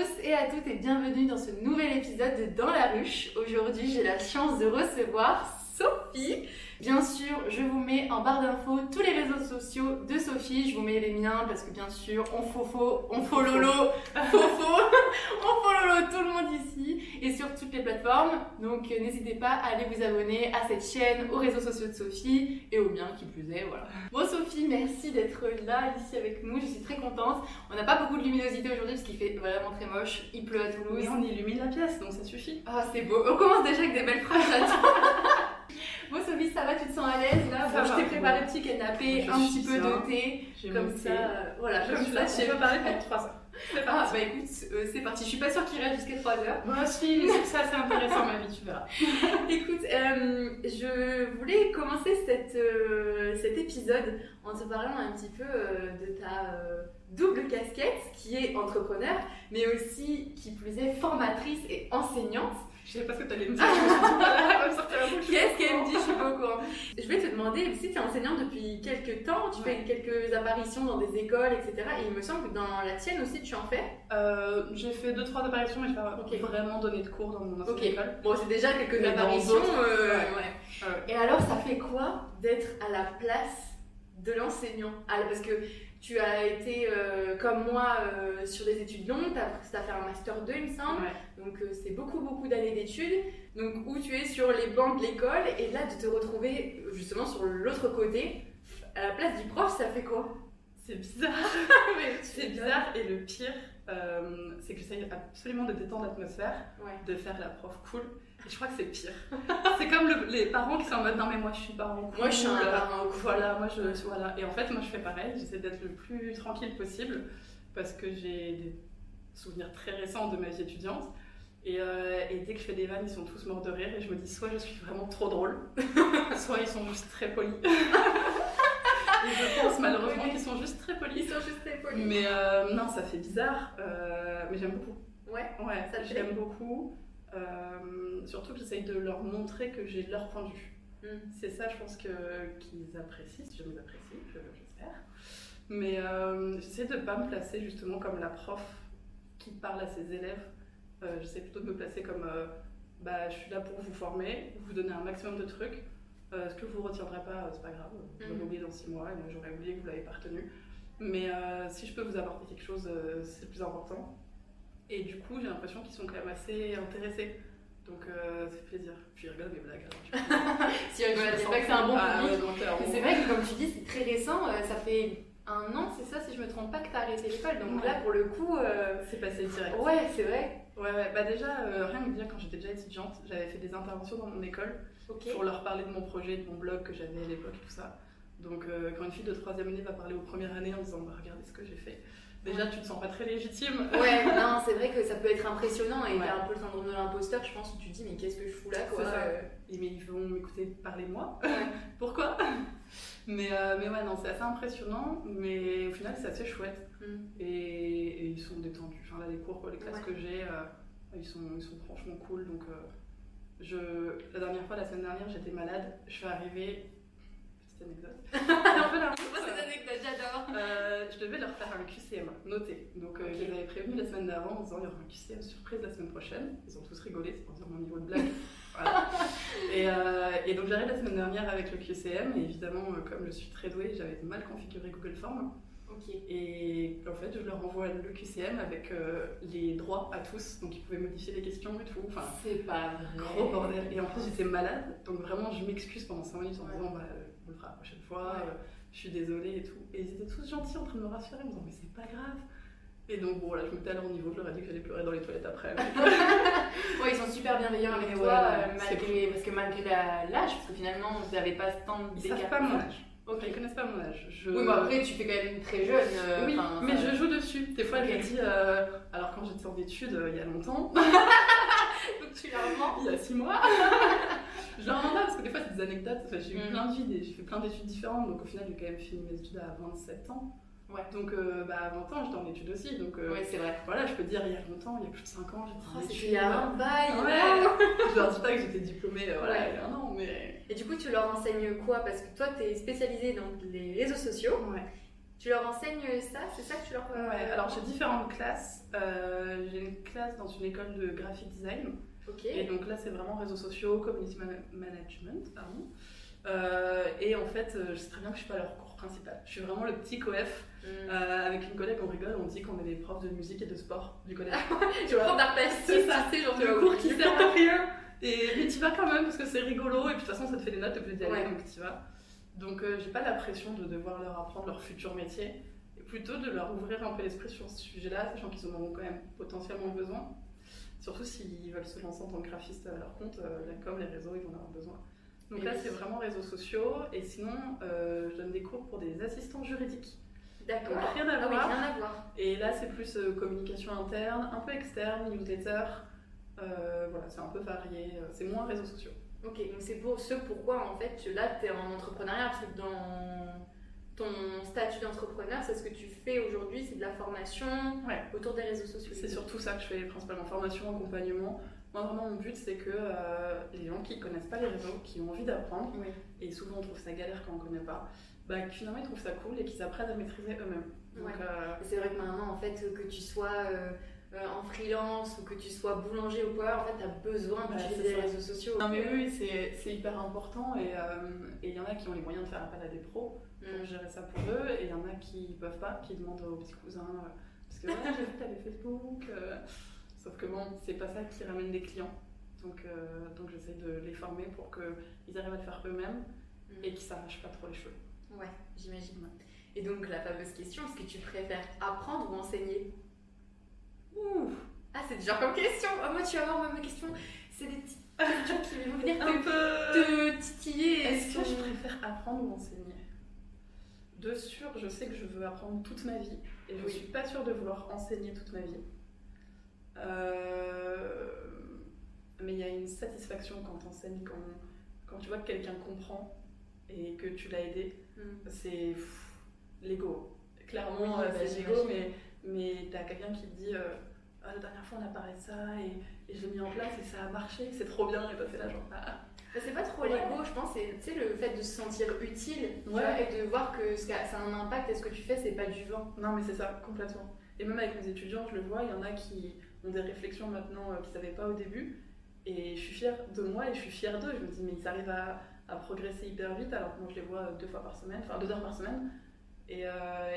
tous et à toutes et bienvenue dans ce nouvel épisode de Dans la ruche. Aujourd'hui, j'ai la chance de recevoir Sophie. Bien sûr, je vous mets en barre d'infos tous les réseaux sociaux de Sophie. Je vous mets les miens parce que bien sûr, on fofo, on fololo, fofo, on fololo tout le monde ici et sur toutes les plateformes. Donc euh, n'hésitez pas à aller vous abonner à cette chaîne, aux réseaux sociaux de Sophie et au mien qui plus est. Voilà. Bon Sophie, merci d'être là ici avec nous. Je suis très contente. On n'a pas beaucoup de luminosité aujourd'hui parce qu'il fait vraiment très moche. Il pleut à Toulouse. Oui, on illumine la pièce, donc ça suffit. Ah, c'est beau. On commence déjà avec des belles phrases. Bon Sophie, ça va, tu te sens à l'aise là? Bon, Je t'ai préparé ouais. petit canapé, un petit peu de thé, comme ça, euh, voilà, Je comme suis ça, je peux parler pendant 3 heures. Ah bah écoute, euh, c'est parti, je suis pas sûre qu'il reste jusqu'à 3 heures. Moi aussi, ça c'est intéressant ma vie, tu verras. Écoute, euh, je voulais commencer cette, euh, cet épisode en te parlant un petit peu de ta double casquette qui est entrepreneur, mais aussi, qui plus est, formatrice et enseignante. Je sais pas ce que t'allais me dire. Qu'est-ce qu'elle me dit Je suis pas au courant. Je vais te demander, si tu es enseignante depuis quelques temps, tu fais quelques apparitions dans des écoles, etc. Et il me semble que dans la tienne aussi, tu en fais. Euh, J'ai fait 2-3 apparitions, mais je vais pas vraiment donner de cours dans mon ancienne Ok. école. Bon, c'est déjà quelques Mais apparitions. euh, ouais. ouais. Ouais. Et alors, ça fait quoi d'être à la place de l'enseignant Ah, Parce que tu as été, euh, comme moi, euh, sur des études longues, tu as, fait un Master 2, il me semble. Ouais. Donc, euh, c'est beaucoup, beaucoup d'années d'études. Donc, où tu es sur les bancs de l'école, et là, de te retrouver justement sur l'autre côté, à la place du prof, ça fait quoi? C'est bizarre. C'est bizarre et le pire, c'est que j'essaye absolument de détendre l'atmosphère, Ouais. de faire la prof cool. Et je crois que c'est pire. c'est comme le- les parents qui sont en mode non mais moi je suis parent cool. Moi, je suis un parent cool. Voilà, moi je voilà. Et en fait moi je fais pareil. J'essaie d'être le plus tranquille possible parce que j'ai des souvenirs très récents de ma vie étudiante. Et, euh, et dès que je fais des vannes, ils sont tous morts de rire et je me dis soit je suis vraiment trop drôle, soit ils sont juste très polis. et je pense malheureusement qu'ils sont juste très polis. Ils sont juste très polis. Mais euh, non, ça fait bizarre, euh, mais j'aime beaucoup. Ouais. Ouais, Ça j'aime beaucoup. Euh, surtout que j'essaye de leur montrer que j'ai leur point de vue. Mm. C'est ça, je pense que qu'ils apprécient, si je les apprécie, je- j'espère. Mais euh, j'essaie de pas me placer justement comme la prof qui parle à ses élèves. Euh, j'essaie plutôt de me placer comme euh, bah, je suis là pour vous former, vous donner un maximum de trucs. Euh, ce que vous retiendrez pas, c'est pas grave, vous Mhm. l'avez oublié dans six mois et moi j'aurais oublié que vous l'avez pas retenu. Mais si je peux vous apporter quelque chose, c'est le plus important. Et du coup, j'ai l'impression qu'ils sont quand même assez intéressés. Donc, euh, ça fait plaisir. Puis ils rigolent mes blagues. alors, coup. Si rigole, c'est vrai que c'est un bon public. euh, c'est vrai que comme tu dis, c'est très récent, euh, ça fait un an, c'est ça si je me trompe pas que t'as arrêté l'école. Donc Ouais. là pour le coup, euh, C'est passé direct. ouais c'est vrai. Ouais, ouais. Bah déjà, euh, rien que dire, quand j'étais déjà étudiante, j'avais fait des interventions dans mon école pour leur parler de mon projet, de mon blog que j'avais à l'époque et tout ça. Donc, euh, quand une fille de troisième année va parler aux premières années en disant bah, Regardez ce que j'ai fait, déjà tu te sens pas très légitime. Ouais, non, c'est vrai que ça peut être impressionnant et Ouais. a un peu le syndrome de l'imposteur, je pense, où tu te dis mais qu'est-ce que je fous là quoi. Euh. Et mais ils vont m'écouter parler de moi. Ouais. Pourquoi? Mais, euh, mais ouais, non, c'est assez impressionnant, mais au final, c'est assez chouette. Mm. Et, et ils sont détendus. Enfin, là, les cours, les classes Ouais. que j'ai, euh, ils, sont, ils sont franchement cool. Donc, euh, je, la dernière fois, la semaine dernière, j'étais malade. Je suis arrivée. Petite anecdote. un peu la honte. Moi cette anecdote j'adore. Euh, je devais leur faire un QCM, noté. Donc, euh, Ok. je les avais prévenus la semaine d'avant en disant il y aura un QCM surprise la semaine prochaine. Ils ont tous rigolé, c'est pour dire mon niveau de blague. Voilà. Et, euh, et donc, j'arrive la semaine dernière avec le QCM. Et évidemment, euh, comme je suis très douée, j'avais mal configuré Google Forms. Ok. Et en fait, je leur envoie le QCM avec euh, les droits à tous. Donc, ils pouvaient modifier les questions et tout. Enfin, C'est pas vrai. gros bordel. Et en plus, j'étais malade. Donc, vraiment, je m'excuse pendant 5 minutes en Ouais. disant bah, fera la prochaine fois. Ouais. euh, je suis désolée et tout. Et ils étaient tous gentils en train de me rassurer en me disant mais c'est pas grave. Et donc, bon, voilà, je me à leur niveau. Je leur ai dit que j'allais pleurer dans les toilettes après. Ouais, ils sont super bienveillants avec toi, ouais, euh, malgré, parce que malgré l'âge, parce que finalement vous n'avez pas tant Ils d'écart. savent pas mon âge. Ok. Ils connaissent pas mon âge. Je... Oui, mais après tu fais quand même très jeune. euh, Oui, mais ça- je joue dessus. Des fois, Ok. je dis, euh, alors quand j'étais en études euh, il y a longtemps, Donc tu leur mens. il y a six mois, je leur en pas parce que des fois, anecdotes. Enfin, j'ai eu Mm. plein de vies, j'ai fait plein d'études différentes, donc au final, j'ai quand même fini mes études à 27 ans. Ouais. Donc, euh, bah, à 20 ans, j'étais en études aussi. Donc, euh, Ouais, c'est vrai. voilà, je peux dire, il y a longtemps, il y a plus de 5 ans, j'étais Oh, il y a un bail. Ouais. je leur dis pas que j'étais diplômée, euh, voilà, il y a un an, mais. Et du coup, tu leur enseignes quoi? Parce que toi, tu es spécialisée dans les réseaux sociaux. Ouais. Tu leur enseignes ça C'est ça que tu leur. Ouais, alors j'ai différentes classes. J'ai une classe dans une école de graphic design. Et donc là, c'est vraiment réseaux sociaux, community man- management, pardon. Euh, et en fait, euh, je sais très bien que je suis pas leur cours principal. Je suis vraiment le petit coef. Mm. Euh, avec une collègue, on rigole, on dit qu'on est des profs de musique et de sport du collège. Tu prof d'art plastique, c'est genre le cours qui sert à rien. Et, mais tu vas quand même parce que c'est rigolo et puis de toute façon ça te fait des notes de plus Ouais. donc tu vas. Donc euh, j'ai pas la pression de devoir leur apprendre leur futur métier et plutôt de leur ouvrir un peu l'esprit sur ce sujet-là, sachant qu'ils en auront quand même potentiellement besoin. Surtout s'ils veulent se lancer en tant que graphiste à leur compte, euh, la com, les réseaux, ils vont en avoir besoin. Donc Et là oui. c'est vraiment réseaux sociaux et sinon euh, je donne des cours pour des assistants juridiques. D'accord. Donc rien à Ah oui, rien à voir. Et là, c'est plus euh, communication interne, un peu externe, newsletter. Euh, voilà, c'est un peu varié. C'est moins réseaux sociaux. Ok, donc c'est pour ce pourquoi en fait là tu es en entrepreneuriat parce que dans ton statut d'entrepreneur, c'est ce que tu fais aujourd'hui, c'est de la formation Ouais. autour des réseaux sociaux. C'est surtout ça que je fais principalement formation, accompagnement. Moi, vraiment, mon but, c'est que euh, les gens qui connaissent pas les réseaux, qui ont envie d'apprendre, Oui. et souvent on trouve ça galère quand on connaît pas, bah, que finalement ils trouvent ça cool et qu'ils apprennent à maîtriser eux-mêmes. Ouais. euh, C'est vrai que maintenant, en fait, que tu sois euh, euh, en freelance ou que tu sois boulanger ou quoi, en fait, tu as besoin d'utiliser c'est les réseaux sociaux. Non mais oui, c'est hyper important et euh, et il y en a qui ont les moyens de faire appel à des pros pour Mm. gérer ça pour eux et il y en a qui peuvent pas, qui demandent aux petits cousins euh, parce que ouais, j'ai vu que t'avais Facebook euh, sauf que bon, c'est pas ça qui ramène des clients donc, euh, donc j'essaie de les former pour qu'ils arrivent à le faire eux-mêmes Mm. et qu'ils s'arrachent pas trop les cheveux. Ouais, j'imagine. Et donc, la fameuse question, est-ce que tu préfères apprendre ou enseigner? Ouh, Ah, c'est genre comme question Ah, Moi, tu vas voir, ma question, c'est des petites questions qui vont venir un te, peu. te titiller. Est-ce que je préfère apprendre ou enseigner? De sûr, je sais que je veux apprendre toute ma vie et je Oui. suis pas sûre de vouloir enseigner toute ma vie. Euh, Mais il y a une satisfaction quand tu enseignes, quand, quand tu vois que quelqu'un comprend et que tu l'as aidé. Mm. C'est pff, l'ego. Clairement, Oui, euh, bah, c'est l'ego, j'imagine. Mais, t'as quelqu'un qui te dit euh, Ah, La dernière fois, on a parlé de ça et, et je l'ai mis en place et ça a marché, c'est trop bien. Et toi, t'es là, genre, ah, Bah, c'est pas trop Ouais. l'ego, je pense, c'est le fait de se sentir utile tu Ouais. vois, et de voir que ça ça a un impact et ce que tu fais, c'est pas du vent. Non, mais c'est ça, complètement. Et même avec mes étudiants, je le vois, il y en a qui ont des réflexions maintenant euh, qu'ils n'avaient pas au début. Et je suis fière de moi et je suis fière d'eux. Je me dis, mais ils arrivent à, à progresser hyper vite alors que moi je les vois deux fois par semaine, enfin deux heures par semaine. Et, euh,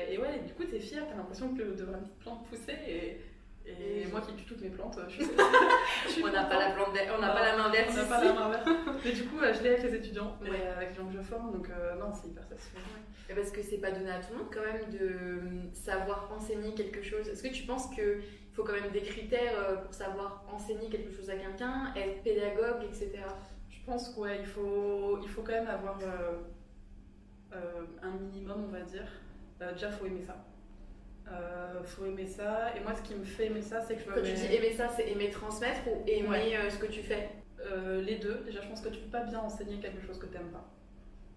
et ouais, du coup, t'es fière, t'as l'impression que de une petite plante pousser. Et, et Et- moi qui tue toutes mes plantes, je suis. je suis On n'a pas la plante on n'a pas la main verte On n'a pas la main verte. Mais du coup, euh, je l'ai avec les étudiants Ouais. euh, avec les gens que je forme. Donc, euh, non, c'est hyper satisfaisant. Et Parce que c'est pas donné à tout le monde quand même de euh, savoir enseigner quelque chose. Est-ce que tu penses qu'il faut quand même des critères euh, pour savoir enseigner quelque chose à quelqu'un, être pédagogue, etc. Je pense qu'il il faut, il faut quand même avoir euh, euh, un minimum, on va dire. Euh, déjà, faut aimer ça. Euh, faut aimer ça. Et moi, ce qui me fait aimer ça, c'est que je me Quand tu dis aimer ça, c'est aimer transmettre ou aimer Ouais. euh, ce que tu fais? Euh, les deux. Déjà, je pense que tu peux pas bien enseigner quelque chose que tu n'aimes pas.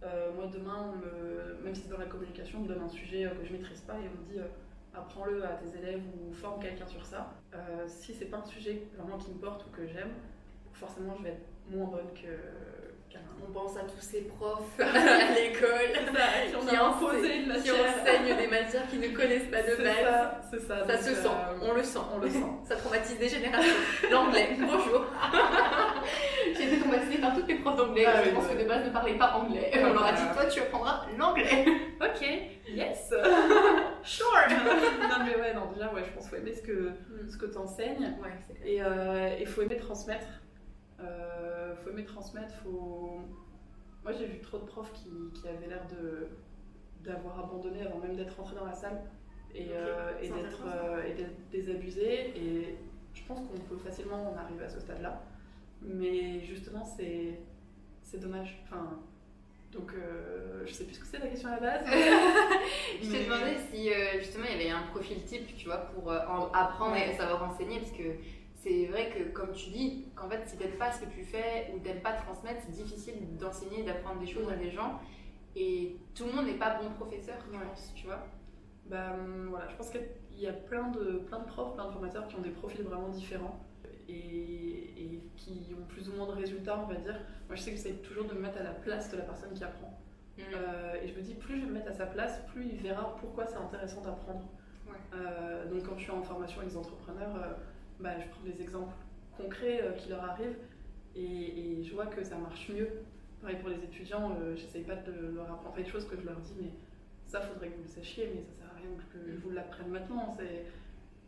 Euh, moi, demain, on me, même si c'est dans la communication, on me donne un sujet que je maîtrise pas et on me dit apprends-le à tes élèves ou forme quelqu'un sur ça. Si c'est pas un sujet vraiment qui me porte ou que j'aime, forcément, je vais être moins bonne que. On pense à tous ces profs à l'école qui qui, a imposé enseignent- une qui enseignent des matières qu'ils ne connaissent pas de base. ça, ça. Ça se sent, euh, on le sent. on le sent. Ça traumatise des générations. L'anglais, bonjour. J'ai été traumatisée par toutes mes profs d'anglais. Ah je oui, pense ouais. que de base ne parlaient pas anglais. Ouais, on leur a dit, toi tu apprendras l'anglais. Ok, yes. Sure. non mais ouais, non déjà ouais, je pense qu'il faut aimer ce que ce que t'enseignes Ouais, c'est clair. et euh, il faut aimer transmettre. Euh, faut aimer transmettre. Faut. Moi j'ai vu trop de profs qui, qui avaient l'air de d'avoir abandonné avant même d'être rentrés dans la salle et, euh, et d'être être euh, désabusés et je pense qu'on peut facilement en arriver à ce stade-là. Mais justement c'est c'est dommage. Enfin donc euh, je sais plus ce que c'est la question à la base. Je t'ai demandé si euh, justement il y avait un profil type, tu vois, pour euh, en- apprendre Ouais. et savoir enseigner, parce que c'est vrai que comme tu dis, qu'en fait si t'aimes pas ce que tu fais ou t'aimes pas transmettre, c'est difficile d'enseigner, d'apprendre des choses à des gens. Et tout le monde n'est pas bon professeur, je Ouais. pense, tu vois. Bah hum, voilà, je pense qu'il y a plein de, plein de profs, plein de formateurs qui ont des profils vraiment différents et, et qui ont plus ou moins de résultats, on va dire. Moi je sais que j'essaie toujours de me mettre à la place de la personne qui apprend. Mm. Euh, et je me dis, plus je vais me mettre à sa place, plus il verra pourquoi c'est intéressant d'apprendre. Ouais. Euh, donc quand je suis en formation avec des entrepreneurs, euh, bah, je prends des exemples concrets euh, qui leur arrivent et, et je vois que ça marche mieux. Pareil pour les étudiants, euh, j'essaye pas de leur apprendre des choses que je leur dis, mais ça faudrait que vous le sachiez, mais ça sert à rien que je vous l'apprenne maintenant. C'est...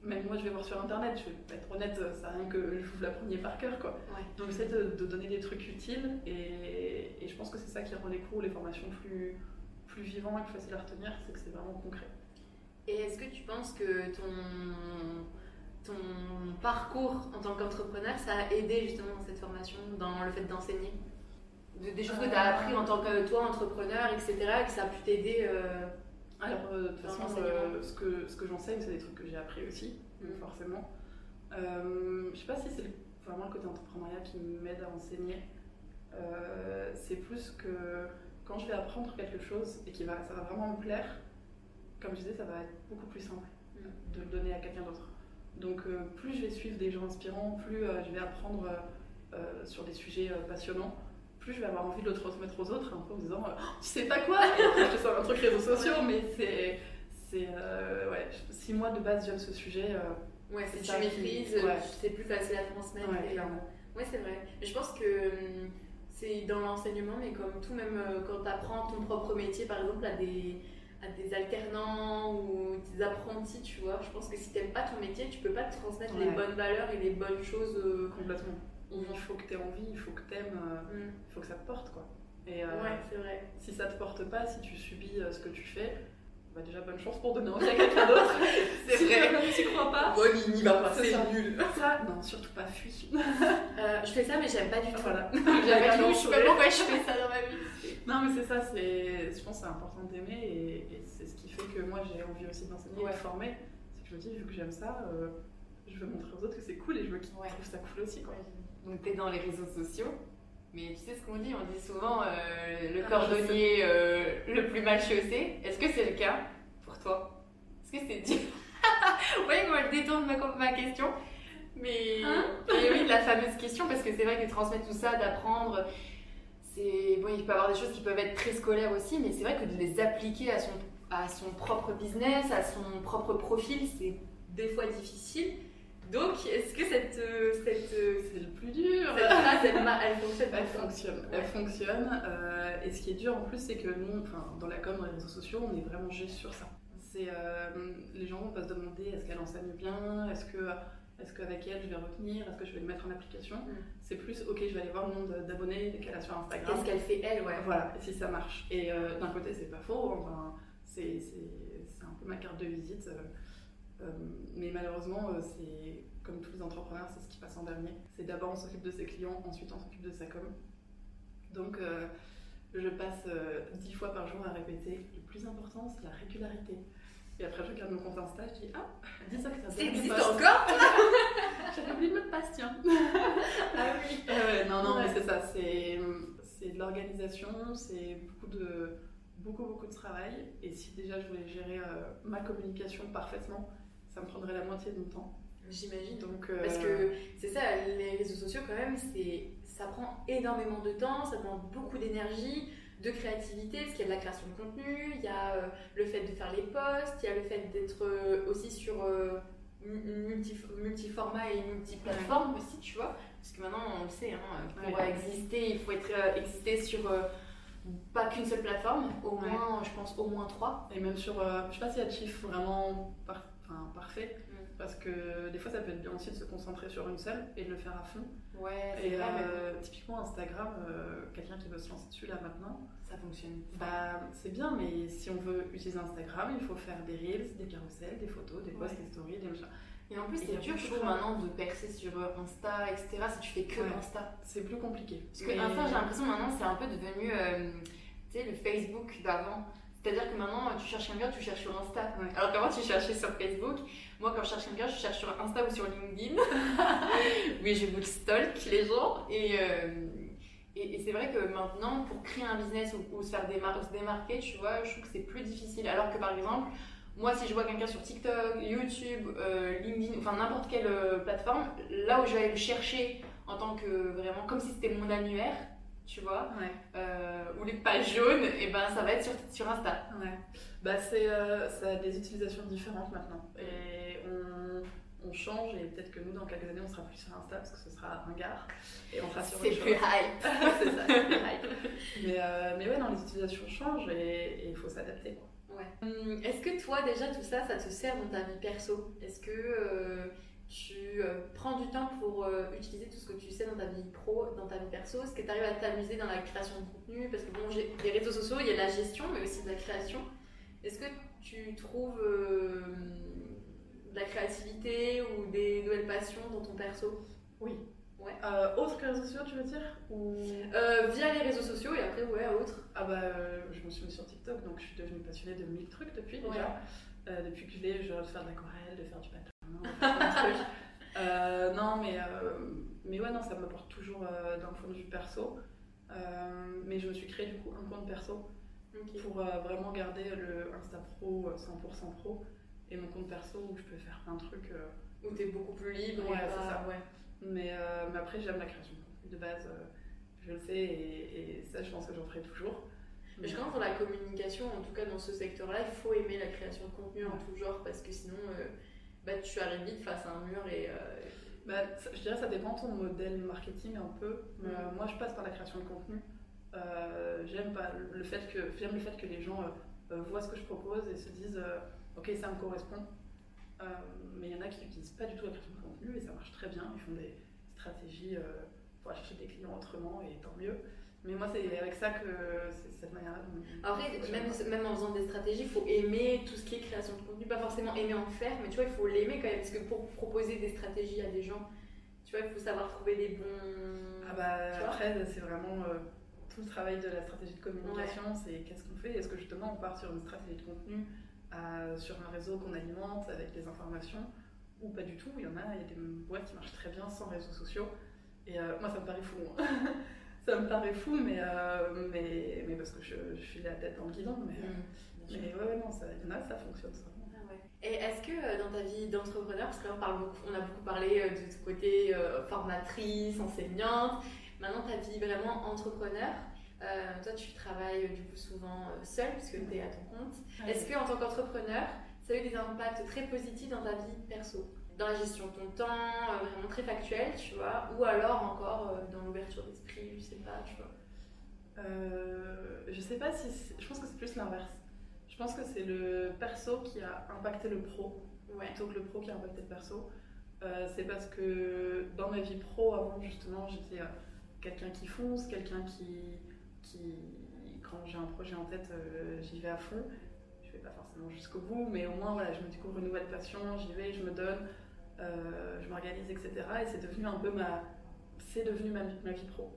Même moi, je vais voir sur internet, je vais être honnête, ça sert à rien que je vous l'appreniez par cœur. Quoi. Ouais. Donc j'essaie de, de donner des trucs utiles et, et je pense que c'est ça qui rend les cours, les formations plus, plus vivants et plus faciles à retenir, c'est que c'est vraiment concret. Et est-ce que tu penses que ton, ton parcours en tant qu'entrepreneur, ça a aidé justement dans cette formation, dans le fait d'enseigner De- Des choses que tu as Euh. appris en tant que toi, entrepreneur, etc., et que ça a pu t'aider euh, Alors, euh, de toute façon, euh, ce que, ce que j'enseigne, c'est des trucs que j'ai appris aussi, donc Mhm. forcément. Je sais pas si c'est vraiment le côté entrepreneuriat qui m'aide à enseigner. C'est plus que quand je vais apprendre quelque chose et que ça va vraiment me plaire, comme je disais, ça va être beaucoup plus simple Mhm. de le donner à quelqu'un d'autre. Donc, euh, plus je vais suivre des gens inspirants, plus euh, je vais apprendre euh, sur des sujets passionnants, plus je vais avoir envie de le transmettre aux autres, un peu en disant Oh, Tu sais pas quoi? Je te sors un truc réseaux sociaux, mais c'est. c'est euh, ouais, si moi de base j'aime ce sujet, euh, Ouais, C'est si tu maîtrises, ouais. c'est plus facile à transmettre. ouais. Ouais, c'est vrai. Mais je pense que hum, c'est dans l'enseignement, mais comme tout, même quand tu apprends ton propre métier, par exemple, à des, à des alternants ou des apprentis, tu vois, je pense que si t'aimes pas ton métier, tu peux pas te transmettre les bonnes valeurs et les bonnes choses. euh, Complètement. Il faut que tu aies envie, il faut que tu aimes, hum. il faut que ça te porte quoi. Et euh, Ouais, c'est vrai. si ça te porte pas, si tu subis euh, ce que tu fais, bah déjà bonne chance pour donner envie à quelqu'un d'autre. C'est vrai. tu crois pas. Bon, il n'y va pas, C'est nul. Ça, non, surtout pas fuis. Euh, je fais ça, mais j'aime pas du tout. Voilà. J'aime pas du tout, je sais pas pourquoi je fais ça dans ma vie. Non, mais c'est ça, c'est, je pense que c'est important d'aimer et, et c'est ce qui fait que moi j'ai envie aussi d'enseigner Ouais. et de former. C'est que je me dis, vu que j'aime ça, euh, je veux montrer aux autres que c'est cool et je veux qu'ils Ouais. trouvent ça cool aussi. Quoi. Donc t'es dans les réseaux sociaux, mais tu sais ce qu'on dit, on dit souvent euh, le Ah, cordonnier euh, le plus mal chaussé. Est-ce que c'est le cas pour toi? Est-ce que c'est dur? Oui, moi je détourne ma, ma question. Mais, Hein? mais oui, la fameuse question, parce que c'est vrai que transmettre tout ça, d'apprendre, c'est bon, il peut y avoir des choses qui peuvent être très scolaires aussi, mais c'est vrai que de les appliquer à son, à son propre business, à son propre profil, c'est des fois difficile. Donc, est-ce que cette, euh, cette, C'est le plus dur. cette phrase, elle, fonctionne Elle fonctionne, Ouais. elle fonctionne. euh, et ce qui est dur en plus, c'est que nous, enfin, dans la com, dans les réseaux sociaux, on est vraiment juste sur ça. C'est euh, les gens vont pas se demander est-ce qu'elle enseigne bien, est-ce que est-ce qu'avec elle je vais retenir, est-ce que je vais le mettre en application? Mm. C'est plus ok, je vais aller voir le nombre d'abonnés qu'elle a sur Instagram. Qu'est-ce qu'elle fait elle, ouais. Voilà, et si ça marche. Et euh, d'un côté, c'est pas faux, enfin, c'est un peu ma carte de visite. mais malheureusement, c'est comme tous les entrepreneurs, c'est ce qui passe en dernier. C'est d'abord on s'occupe de ses clients, ensuite on s'occupe de sa com. Donc euh, je passe euh, dix fois par jour à répéter. Le plus important, c'est la régularité. Et après, je regarde mon compte Insta, je dis Ah, dis ça que Ça existe encore J'avais oublié le mot de passe, tiens. Ah oui. Euh, non, non, Ouais. mais c'est ça, c'est c'est de l'organisation, c'est beaucoup de, beaucoup, beaucoup de travail. Et si déjà je voulais gérer euh, ma communication parfaitement, ça me prendrait la moitié de mon temps. J'imagine. Donc, euh, Parce que c'est ça, les réseaux sociaux quand même, c'est ça prend énormément de temps, ça demande beaucoup d'énergie, de créativité, parce qu'il y a de la création de contenu, il y a euh, le fait de faire les posts, il y a le fait d'être euh, aussi sur euh, mu- multi, multiformat et multiplateforme aussi, tu vois. Parce que maintenant, on le sait, hein, pour Ouais. exister, il faut être, euh, exister sur euh, pas qu'une seule plateforme, au Ouais. moins, je pense, au moins trois. Et même sur. euh, je sais pas s'il y a de chiffres vraiment par- parfaits. Parce que des fois ça peut être bien aussi de se concentrer sur une seule et de le faire à fond. Ouais, c'est vrai, mais euh, typiquement Instagram, euh, quelqu'un qui veut se lancer dessus là maintenant, ça fonctionne. bah, c'est bien, mais si on veut utiliser Instagram, il faut faire des reels, des carousels, des photos, des posts, Ouais. des stories, des machins. Et en plus, c'est dur, je trouve, maintenant de percer sur euh, Insta, etc. si tu fais que Ouais. Insta. C'est plus compliqué. Parce que Mais- Insta, j'ai l'impression maintenant, c'est un peu devenu euh, tu sais, le Facebook d'avant. C'est-à-dire que maintenant, tu cherches quelqu'un, tu cherches sur Insta. Ouais. Alors qu'avant, tu cherchais sur Facebook. Moi, quand je cherche quelqu'un, je cherche sur Insta ou sur LinkedIn. oui, je vous stalk les gens. Et, euh, et, et c'est vrai que maintenant, pour créer un business ou, se faire démarquer, tu vois, je trouve que c'est plus difficile. Alors que par exemple, moi, si je vois quelqu'un sur TikTok, YouTube, euh, LinkedIn, enfin n'importe quelle euh, plateforme, là où je vais aller le chercher en tant que vraiment, comme si c'était mon annuaire, tu vois, Ouais. euh, ou les pages jaunes, et ben ça va être sur, sur Insta. Ouais. Bah, c'est, euh, ça a des utilisations différentes maintenant. Et on, on change, et peut-être que nous, dans quelques années, on sera plus sur Insta parce que ce sera ringard. Et on sera sur C'est plus hype. c'est ça, c'est plus hype. Mais, euh, mais ouais, non, les utilisations changent et il faut s'adapter. Ouais. Hum, Est-ce que toi, déjà, tout ça, ça te sert dans ta vie perso? Est-ce que euh, tu euh, prends du temps pour euh, utiliser tout ce que tu sais dans ta vie pro, dans ta vie perso Est-ce que tu arrives à t'amuser dans la création de contenu? Parce que bon, j'ai les réseaux sociaux, il y a de la gestion, mais aussi de la création. Est-ce que tu trouves euh, de la créativité ou des nouvelles passions dans ton perso? Euh, autre que les réseaux sociaux, tu veux dire? Ou... Via les réseaux sociaux et après, ouais, autre. Ah bah, je me suis mise sur TikTok, donc je suis devenue passionnée de mille trucs depuis déjà. Ouais. Euh, depuis que je l'ai, je de faire de l'aquarelle, de faire du patin, Euh, non, mais, euh, mais ouais, non, ça m'apporte toujours euh, d'un point de vue perso. Euh, mais je me suis créé du coup un compte perso pour euh, vraiment garder le Insta Pro euh, 100% pro et mon compte perso où je peux faire plein de trucs. Où t'es beaucoup plus libre. Ouais, c'est ça. Ouais. mais, mais après, j'aime la création de contenu de base, je le sais, et, et ça, je pense que j'en ferai toujours. Mais je pense que dans la communication, en tout cas dans ce secteur-là, il faut aimer la création de contenu en tout genre parce que sinon, euh, bah, tu arrives vite face à un mur et. euh, Bah, je dirais que ça dépend de ton modèle marketing un peu. Mhm. euh, moi, je passe par la création de contenu. Euh, j'aime pas le fait que j'aime le fait que les gens euh, voient ce que je propose et se disent ok ça me correspond. Mais il y en a qui n'utilisent pas du tout la création de contenu et ça marche très bien. Ils font des stratégies pour chercher des clients autrement et tant mieux. Mais moi c'est avec ça que c'est cette manière-là. Après, même, même en faisant des stratégies, il faut aimer tout ce qui est création de contenu. Pas forcément aimer en faire, mais tu vois, il faut l'aimer quand même. Parce que pour proposer des stratégies à des gens, tu vois, il faut savoir trouver des bons. Ah bah, après, c'est vraiment euh, tout le travail de la stratégie de communication, c'est qu'est-ce qu'on fait? Est-ce que justement on part sur une stratégie de contenu, euh, sur un réseau qu'on alimente avec des informations, ou pas du tout? Il y en a, il y a des boîtes qui marchent très bien sans réseaux sociaux, et euh, moi ça me paraît fou. hein. ça me paraît fou, mais, euh, mais, mais parce que je, je suis la tête dans le guidon, mais, Mmh, sûr. mais ouais, ouais, non, ça, il y en a, ça fonctionne ça. Ah ouais. Et est-ce que euh, dans ta vie d'entrepreneur, parce que là on, parle beaucoup, on a beaucoup parlé euh, de ce côté euh, formatrice, enseignante, maintenant ta vie vraiment entrepreneur, euh, toi tu travailles du coup souvent seule puisque tu es à ton compte. Est-ce que en tant qu'entrepreneur, ça a eu des impacts très positifs dans ta vie perso? Dans la gestion de ton temps, euh, vraiment très factuel, tu vois, ou alors encore euh, dans l'ouverture d'esprit, je sais pas, tu vois. Euh, je sais pas si. Je pense que c'est plus l'inverse. Je pense que c'est le perso qui a impacté le pro Ouais. plutôt que le pro qui a impacté le perso. C'est parce que dans ma vie pro, avant justement, j'étais quelqu'un qui fonce, quelqu'un qui, qui, quand j'ai un projet en tête, j'y vais à fond. Je vais pas forcément jusqu'au bout, mais au moins voilà, je me découvre une nouvelle passion, j'y vais, je me donne, je m'organise, etc. Et c'est devenu un peu ma, c'est devenu ma, ma vie pro.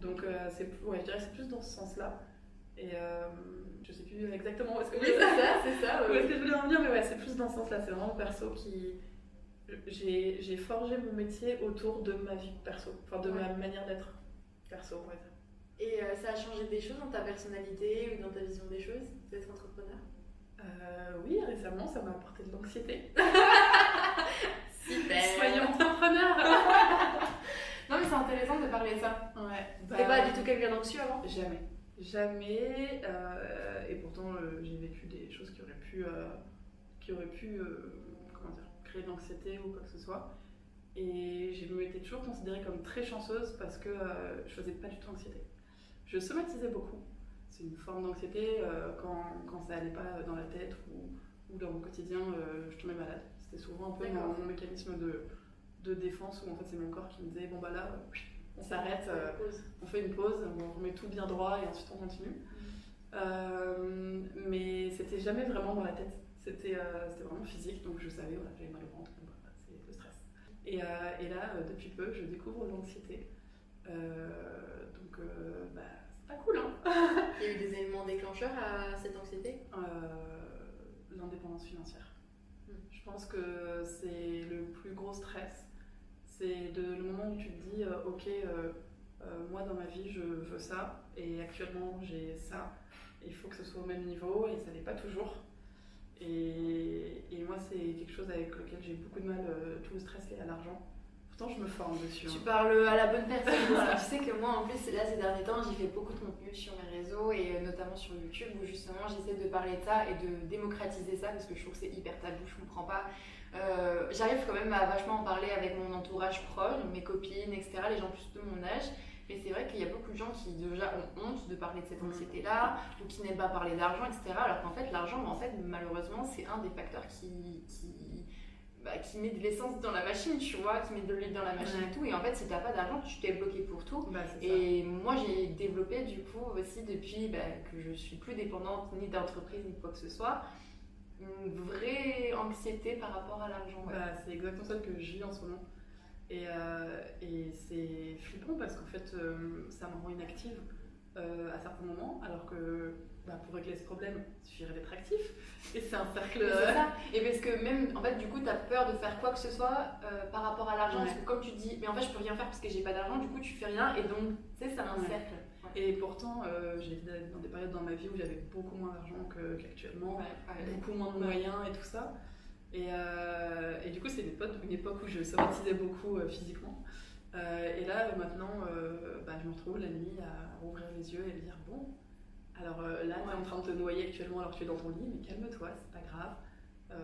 Donc euh, c'est, ouais, je dirais que c'est plus dans ce sens-là. Et euh, je sais plus exactement où est-ce que Oui, c'est ça, c'est ça. où ouais. est-ce que je voulais en venir, mais ouais, c'est plus dans ce sens-là. C'est vraiment perso qui. J'ai j'ai forgé mon métier autour de ma vie perso, enfin de ma manière d'être perso, on va dire. Et euh, ça a changé des choses dans ta personnalité ou dans ta vision des choses d'être entrepreneur? Euh, oui, récemment, ça m'a apporté de l'anxiété. Super Soyons entrepreneurs Non mais c'est intéressant de parler de ça. Ouais, T'es bah, pas du tout quelqu'un d'anxieux avant? Jamais. Jamais. euh, et pourtant, euh, j'ai vécu des choses qui auraient pu, euh, qui auraient pu euh, comment dire, créer de l'anxiété ou quoi que ce soit. Et je me m'étais toujours considérée comme très chanceuse parce que euh, je faisais pas du tout anxiété. Je somatisais beaucoup. C'est une forme d'anxiété euh, quand, quand ça allait pas dans la tête ou, ou dans mon quotidien, euh, je tombais malade. C'était souvent un peu mon, mécanisme de, de défense où en fait c'est mon corps qui me disait bon bah là, on s'arrête. euh, Pause. on fait une pause, on remet tout bien droit et ensuite on continue. Euh, mais c'était jamais vraiment dans la tête. C'était euh, c'était vraiment physique, donc je savais, voilà, j'avais mal au ventre, c'est le stress. Et, et là, depuis peu, je découvre l'anxiété. Donc, bah, c'est pas cool, hein Il y a eu des éléments déclencheurs à cette anxiété? L'indépendance financière. Je pense que c'est le plus gros stress. C'est le moment où tu te dis, euh, ok, euh, euh, moi dans ma vie je veux ça, et actuellement j'ai ça, il faut que ce soit au même niveau, et ça n'est pas toujours. Et, et moi c'est quelque chose avec lequel j'ai beaucoup de mal, tout le stress lié à l'argent. Pourtant, je me forme dessus. Tu hein. parles à la bonne personne. Voilà. tu sais que moi, en plus, là, ces derniers temps, j'ai fait beaucoup de contenu sur mes réseaux et euh, notamment sur YouTube où justement j'essaie de parler de ça et de démocratiser ça parce que je trouve que c'est hyper tabou, je comprends pas. Euh, J'arrive quand même à vachement en parler avec mon entourage proche, mes copines, etc., les gens plus de mon âge. Mais c'est vrai qu'il y a beaucoup de gens qui déjà ont honte de parler de cette Mm. anxiété-là ou qui n'aiment pas parler d'argent, etc. Alors qu'en fait, l'argent, en fait, malheureusement, c'est un des facteurs qui, qui, bah, qui met de l'essence dans la machine, tu vois, qui met de l'huile dans la machine Ouais. et tout. Et en fait, si t'as pas d'argent, tu t'es bloqué pour tout. Bah, ça. Et moi, j'ai développé du coup aussi depuis bah, que je suis plus dépendante ni d'entreprise ni de quoi que ce soit, une vraie anxiété par rapport à l'argent. ouais. Bah, c'est exactement ça que je vis en ce moment. Et, euh, et c'est flippant parce qu'en fait, euh, ça me rend inactive euh, à certains moments, alors que bah, pour régler ce problème, il suffirait d'être actif. Et c'est un cercle. Ça. Et parce que même, en fait, du coup, t'as peur de faire quoi que ce soit euh, par rapport à l'argent. Ouais. Parce que comme tu dis, mais en fait, je peux rien faire parce que j'ai pas d'argent, du coup, tu fais rien. Et donc, tu sais, c'est un Ouais. cercle. Et pourtant, euh, j'ai été dans des périodes dans ma vie où j'avais beaucoup moins d'argent que- qu'actuellement, beaucoup moins de moyens et tout ça. Et, euh, et du coup, c'est une époque, une époque où je somatisais beaucoup euh, physiquement. Euh, et là, maintenant, euh, bah, je me retrouve la nuit à ouvrir les yeux et me dire Bon, alors euh, là, tu es en train de te noyer actuellement alors que tu es dans ton lit, mais calme-toi, c'est pas grave. Euh,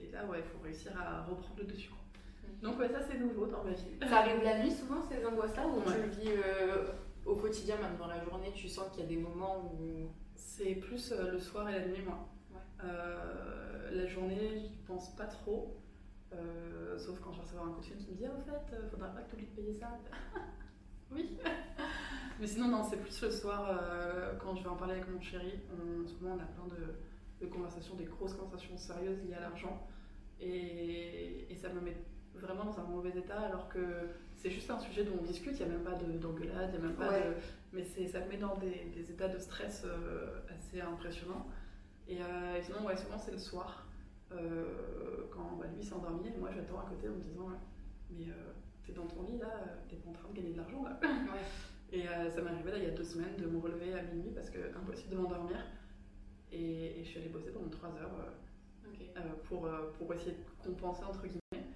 et là, ouais, il faut réussir à reprendre le dessus. Mm. Donc, ouais, ça, c'est nouveau dans ma vie. Ça arrive la nuit souvent, ces angoisses-là, ou tu Ouais. le vis euh, au quotidien, même dans la journée, tu sens qu'il y a des moments où. C'est plus euh, le soir et la nuit, moi. Ouais. Euh, la journée, j'y pense pas trop. Euh, sauf quand je vais recevoir un coup de fil qui me dit Ah, au fait, euh, faudra pas que tu oublies de payer ça. oui. Mais sinon, non, c'est plus le soir euh, quand je vais en parler avec mon chéri. On- en ce moment, on a plein de, de conversations, des grosses conversations sérieuses liées à l'argent. Et, et ça me met vraiment dans un mauvais état alors que c'est juste un sujet dont on discute, il n'y a même pas de- d'engueulade, il n'y a même pas Ouais. de. Mais ça me met dans des, des états de stress euh, assez impressionnants. Et, et sinon, ouais, souvent c'est le soir, quand bah, lui s'est endormi, et moi j'attends à côté en me disant Mais euh, t'es dans ton lit là, euh, t'es pas en train de gagner de l'argent là. Ouais. Et euh, ça m'est arrivé là il y a deux semaines de me relever à minuit parce que impossible de m'endormir. Et, et je suis allée bosser pendant trois heures euh, euh, pour, euh, pour essayer de compenser entre guillemets.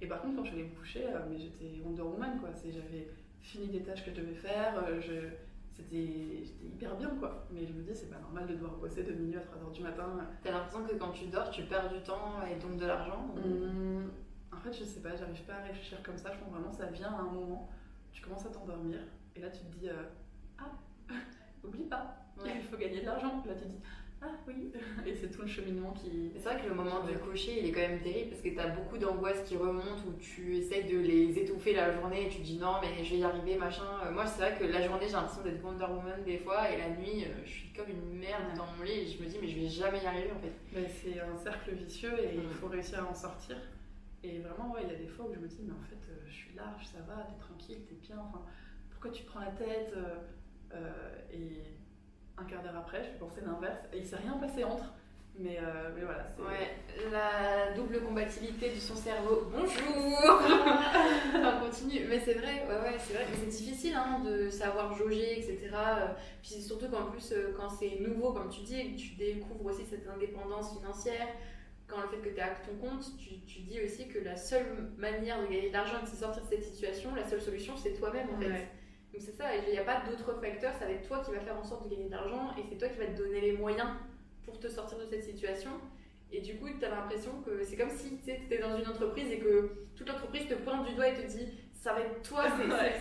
Et par contre, quand je suis allée me coucher, euh, mais j'étais Wonder Woman quoi. J'avais fini des tâches que je devais faire, euh, je, c'était, j'étais hyper bien quoi. Mais je me dis, c'est pas normal de devoir bosser de minuit à 3h du matin. T'as l'impression que quand tu dors, tu perds du temps et donc de l'argent ou- Hum, en fait, je sais pas, j'arrive pas à réfléchir comme ça. Je pense vraiment ça vient à un moment. Tu commences à t'endormir et là tu te dis euh, Ah, oublie pas, Ouais. il faut gagner de l'argent. Là tu te dis Ah oui. Et c'est tout le cheminement qui. C'est vrai que le moment du coucher, il est quand même terrible parce que tu as beaucoup d'angoisses qui remontent où tu essayes de les étouffer la journée et tu te dis non, mais je vais y arriver, machin. Euh, Moi, c'est vrai que la journée, j'ai l'impression d'être Wonder Woman des fois et la nuit, euh, je suis comme une merde dans mon lit et je me dis, mais je vais jamais y arriver en fait. Mais c'est un cercle vicieux et il faut réussir à en sortir. Et vraiment, ouais, il y a des fois où je me dis, mais en fait, euh, je suis large, ça va, t'es tranquille, t'es bien. Enfin, pourquoi tu prends la tête euh, Et un quart d'heure après, je pensais l'inverse. Et il s'est rien passé entre. Mais, euh, mais voilà, c'est. Ouais, la double combativité de son cerveau. Bonjour On continue. Mais c'est vrai, ouais, ouais, c'est vrai. Mais c'est difficile hein, de savoir jauger, etc. Euh, Puis c'est surtout qu'en plus, euh, quand c'est nouveau, comme tu dis, tu découvres aussi cette indépendance financière, quand le fait que tu es à ton compte, tu, tu dis aussi que la seule manière de gagner de l'argent et de sortir de cette situation, la seule solution, c'est toi-même en fait. Donc c'est ça, il n'y a pas d'autres facteurs, c'est avec toi qui va faire en sorte de gagner de l'argent et c'est toi qui va te donner les moyens pour te sortir de cette situation. Et du coup, tu as l'impression que c'est comme si tu étais dans une entreprise et que toute l'entreprise te pointe du doigt et te dit ça va être toi,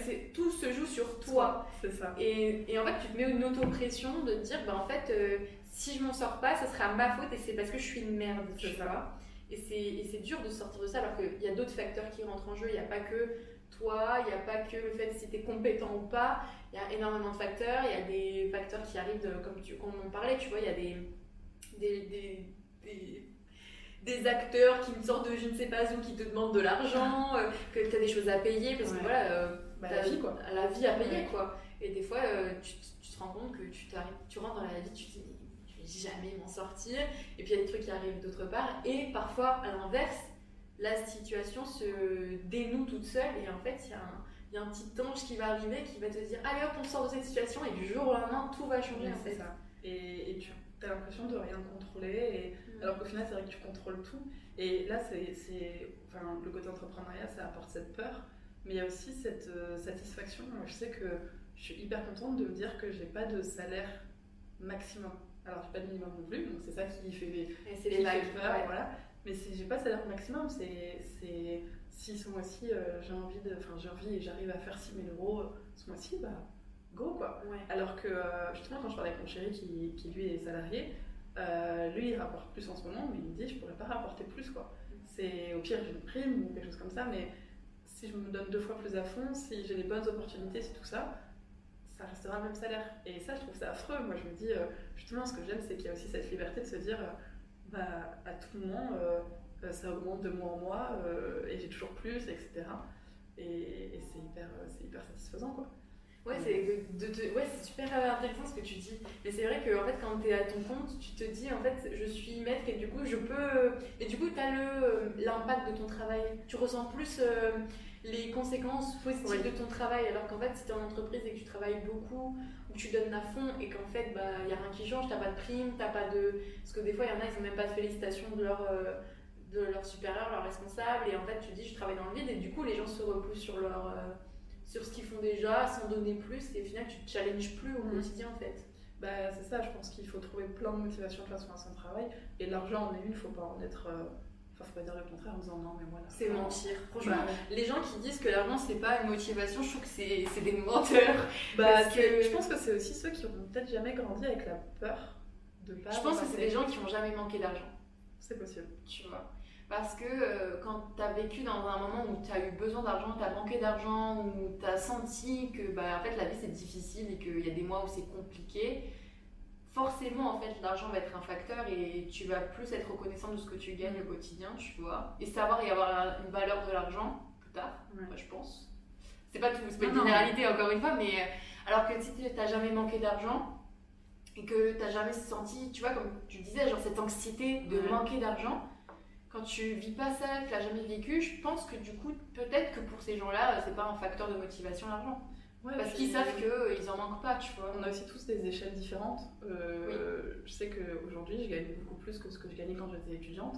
c'est, tout se joue sur toi. C'est ça. Et, et en fait, tu te mets une auto-pression de te dire bah, en fait, euh, si je m'en sors pas, ça sera ma faute et c'est parce que je suis une merde. C'est ça. vois. Et c'est, et c'est dur de sortir de ça alors qu'il y a d'autres facteurs qui rentrent en jeu. Il n'y a pas que toi, il n'y a pas que le fait si tu es compétent ou pas. Il y a énormément de facteurs. Il y a des facteurs qui arrivent, de- comme, tu, comme on en parlait, tu vois, il y a des, des, des, des, des acteurs qui me sortent de je ne sais pas où, qui te demandent de l'argent, euh, que tu as des choses à payer, parce que Ouais. voilà, euh, Bah, la vie, quoi. La vie à payer, Ouais. quoi. Et des fois, euh, tu, tu te rends compte que tu, tu rentres dans la vie, tu te dis, je vais jamais m'en sortir. Et puis il y a des trucs qui arrivent d'autre part. Et parfois, à l'inverse, la situation se dénoue toute seule. Et en fait, il y a un il y a un petit ange qui va arriver qui va te dire allez hop on sort de cette situation et du jour au lendemain tout va changer en fait. ça. Et, et tu t'as l'impression de rien contrôler, et, alors qu'au final, c'est vrai que tu contrôles tout. Et là, c'est, enfin, le côté entrepreneuriat, ça apporte cette peur, mais il y a aussi cette euh, satisfaction. Je sais que je suis hyper contente de me dire que j'ai pas de salaire maximum. Alors, j'ai pas de minimum non plus, donc c'est ça qui fait, les peur, voilà. Mais j'ai pas de salaire maximum, c'est si ce mois-ci euh, j'ai envie de, enfin j'ai envie et j'arrive à faire 6000 euros ce mois-ci, bah go quoi. Alors que euh, justement quand je parlais avec mon chéri qui, qui lui est salarié, euh, lui il rapporte plus en ce moment, mais il me dit je pourrais pas rapporter plus quoi. C'est au pire j'ai une prime ou quelque chose comme ça, mais si je me donne deux fois plus à fond, si j'ai des bonnes opportunités, c'est tout ça, ça restera le même salaire. Et ça je trouve ça affreux. Moi je me dis justement ce que j'aime c'est qu'il y a aussi cette liberté de se dire bah à tout moment euh, ça augmente de mois en mois euh, et j'ai toujours plus, etc. Et, c'est hyper, euh, hyper satisfaisant quoi. Ouais, c'est de, ouais, super intéressant ce que tu dis. Mais c'est vrai que en fait, quand tu es à ton compte, tu te dis en fait, je suis maître et du coup, je peux. Et du coup, tu as l'impact de ton travail. Tu ressens plus les conséquences positives de ton travail. Alors qu'en fait, si tu es en entreprise et que tu travailles beaucoup, ou tu donnes à fond et qu'en fait, il bah, n'y a rien qui change, tu pas de prime, tu pas de. Parce que des fois, il y en a, ils n'ont même pas de félicitations de leur de leur supérieur, leur responsable, et en fait tu dis je travaille dans le vide, et du coup les gens se repoussent sur, leur, euh, sur ce qu'ils font déjà, sans donner plus, et au final tu te challenges plus au mm. quotidien en fait. Bah, c'est ça, je pense qu'il faut trouver plein de motivations de façon à son travail, et l'argent en est une, faut pas en être. Euh, enfin, faut pas dire le contraire en disant non, mais moi C'est mentir. Franchement, bah, les gens qui disent que l'argent c'est pas une motivation, je trouve que c'est des menteurs. Bah, que... Je pense que c'est aussi ceux qui ont peut-être jamais grandi avec la peur de pas. Je pense que c'est des gens qui ont jamais manqué d'argent. C'est possible. Tu vois. Parce que euh, quand tu as vécu dans un moment où tu as eu besoin d'argent, tu as manqué d'argent, où tu as senti que bah, en fait, la vie c'est difficile et qu'il y a des mois où c'est compliqué, forcément en fait l'argent va être un facteur et tu vas plus être reconnaissant de ce que tu gagnes au quotidien, tu vois. Et savoir y avoir une valeur de l'argent plus tard, moi, je pense. C'est pas tout, c'est pas une généralité encore une fois, mais euh, alors que si tu n'as jamais manqué d'argent et que tu n'as jamais senti, tu vois, comme tu disais, genre cette anxiété de manquer d'argent quand tu vis pas ça, que tu l'as jamais vécu, je pense que du coup, peut-être que pour ces gens-là, c'est pas un facteur de motivation l'argent. Parce qu'ils savent qu'ils euh, en manquent pas, tu vois. On a aussi tous des échelles différentes. Euh, je sais qu'aujourd'hui, je gagne beaucoup plus que ce que je gagnais quand j'étais étudiante.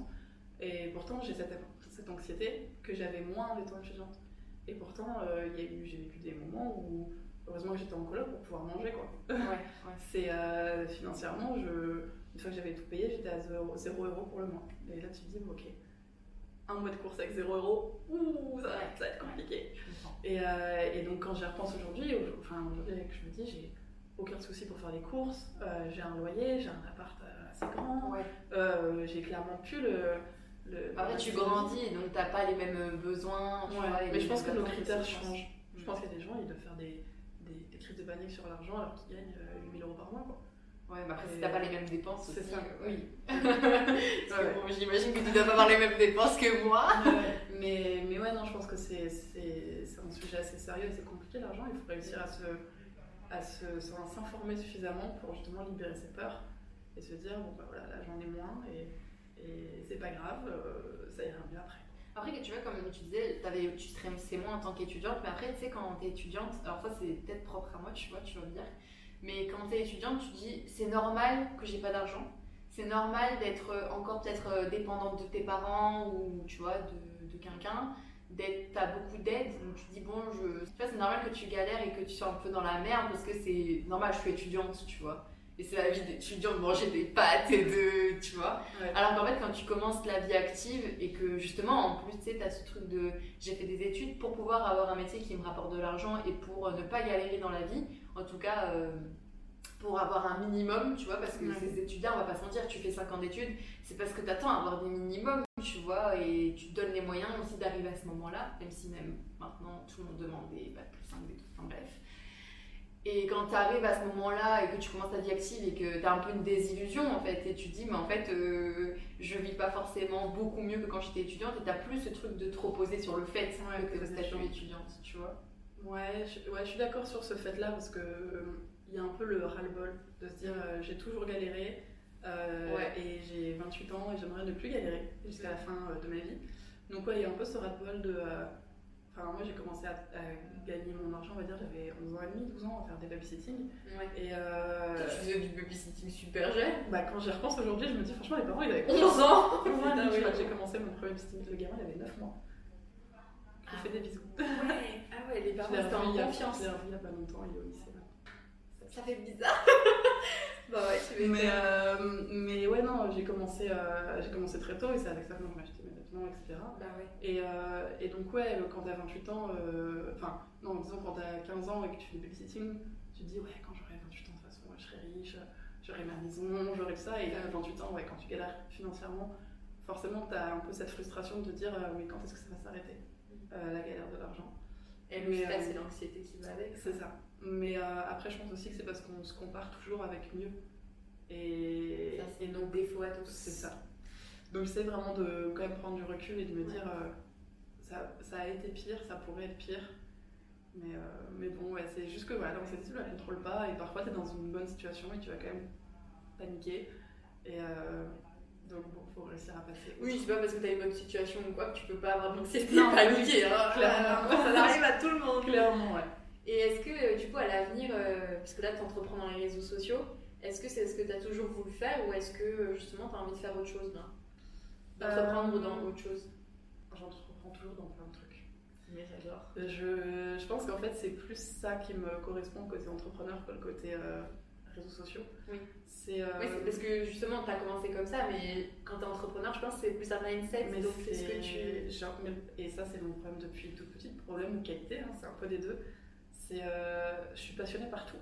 Et pourtant, j'ai cette, cette, anxiété que j'avais moins en étant étudiante. Et pourtant, euh, j'ai vécu des moments où, heureusement que j'étais en coloc pour pouvoir manger. Quoi. Ouais, c'est financièrement, je une fois que j'avais tout payé, j'étais à 0, euros pour le mois. Et là, tu te dis, ok, un mois de course avec 0 euros, ouh, ça, va être compliqué. Et, euh, et, donc, quand j'y repense aujourd'hui, enfin, aujourd'hui, je me dis, j'ai aucun souci pour faire les courses, euh, j'ai un loyer, j'ai un appart euh, assez grand, ouais. j'ai clairement plus le. le Après, tu grandis, donc t'as pas les mêmes besoins. mais je pense que nos critères changent. Je pense qu'il y a des gens, ils doivent faire des, des, des crises de panique sur l'argent alors qu'ils gagnent 8000 euros par mois. Quoi. Ouais, mais après, si t'as pas les mêmes dépenses c'est ça. oui. j'imagine que tu dois pas avoir les mêmes dépenses que moi. mais, mais ouais, non, je pense que c'est, un sujet assez sérieux, c'est compliqué l'argent. Il faut réussir à, se, à se, s'informer suffisamment pour justement libérer ses peurs et se dire, bon, bah voilà, là j'en ai moins et, et c'est pas grave, euh, ça ira mieux après. Après, tu vois, comme tu disais, avais, tu stressais moins en tant qu'étudiante, mais après, tu sais, quand t'es étudiante, alors ça c'est peut-être propre à moi, tu vois, tu vas me dire mais quand tu es étudiante, tu dis c'est normal que j'ai pas d'argent. C'est normal d'être encore peut-être euh, dépendante de tes parents ou tu vois de, de quelqu'un. T'as beaucoup d'aide, donc tu dis bon, je. c'est normal que tu galères et que tu sois un peu dans la merde parce que c'est normal, je suis étudiante, tu vois. Et c'est la vie d'étudiant de manger des pâtes et de. Tu vois Alors qu'en fait, quand tu commences la vie active et que justement, en plus, tu sais, tu as ce truc de. J'ai fait des études pour pouvoir avoir un métier qui me rapporte de l'argent et pour euh, ne pas galérer dans la vie. En tout cas, euh, pour avoir un minimum, tu vois, parce que ces étudiants, on va pas se mentir, tu fais 5 ans d'études, c'est parce que tu attends à avoir des minimums, tu vois, et tu te donnes les moyens aussi d'arriver à ce moment-là, même si même maintenant tout le monde demande des bacs plus 5, des enfin bref. Et quand tu arrives à ce moment-là et que tu commences ta vie active et que tu as un peu une désillusion en fait, et tu te dis, mais en fait, euh, je vis pas forcément beaucoup mieux que quand j'étais étudiante, et tu plus ce truc de trop poser sur le fait ouais, que, tu étudiante, tu vois. Ouais, je, ouais, je suis d'accord sur ce fait-là parce que il y a un peu le ras-le-bol de se dire euh, j'ai toujours galéré euh, et j'ai 28 ans et j'aimerais ne plus galérer jusqu'à la fin euh, de ma vie. Donc ouais, il y a un peu ce ras-le-bol de Enfin, moi, j'ai commencé à, gagner mon argent, on va dire, j'avais 11 ans et demi, 12 ans, à faire des babysitting. Ouais. Et euh, Tu faisais du babysitting super jeune bah, quand j'y repense aujourd'hui, je me dis, franchement, les parents, ils avaient 11 ans que j'ai commencé mon premier babysitting, le gamin, il avait 9 mois. Je lui Ah. fais des bisous. Ouais, ah ouais, les Je parents étaient en confiance. Je l'ai il y a pas longtemps, il est au lycée. là. Ça fait bizarre. bah ouais, tu veux Mais, euh, mais ouais, non, j'ai commencé, euh, j'ai commencé très tôt et c'est avec ça que je m'achetais mes vêtements, etc. Bah ouais. Et, euh, et donc, ouais, quand t'as 28 ans, euh, enfin, non, disons quand t'as 15 ans et que tu fais du babysitting, tu te dis, ouais, quand j'aurai 28 ans, de toute façon, moi, je serai riche, j'aurai ma maison, j'aurai tout ça. Et là, à 28 ans, ouais, quand tu galères financièrement, forcément, t'as un peu cette frustration de te dire, mais quand est-ce que ça va s'arrêter, euh, la galère de l'argent Et le stress euh, et l'anxiété qui va avec. C'est ça. Mais euh, après, je pense aussi que c'est parce qu'on se compare toujours avec mieux. Et, Ça, c'est et nos défauts à tous. c'est ça. Donc j'essaie vraiment de quand même prendre du recul et de me dire euh, ça, ça a été pire, ça pourrait être pire. Mais, mais bon, ouais, c'est juste que voilà, l'anxiété, tu la contrôles pas et parfois tu es dans une bonne situation et tu vas quand même paniquer. Et euh, donc bon, faut réussir à passer. Oui, c'est pas parce que t'as une bonne situation ou quoi que tu peux pas avoir d'anxiété Non, paniquer. Clairement. ça arrive à tout le monde. Clairement, ouais. Et est-ce que, euh, du coup, à l'avenir, euh, parce que là, tu entreprends dans les réseaux sociaux, est-ce que c'est ce que tu as toujours voulu faire ou est-ce que euh, justement tu as envie de faire autre chose là? D'entreprendre Euh, dans autre chose? J'entreprends toujours dans plein de trucs. Mais j'adore. Je, je pense qu'en fait, c'est plus ça qui me correspond côté entrepreneur que le côté euh, réseaux sociaux. Oui. C'est. euh, Oui, parce que justement, tu as commencé comme ça, mais quand tu es entrepreneur, je pense que c'est plus un mindset. mais donc, c'est- est-ce que tu. genre, mais- et ça, c'est mon problème depuis toute petite. Problème ou qualité, hein, c'est un peu des deux. C'est. euh, je suis passionnée par tout.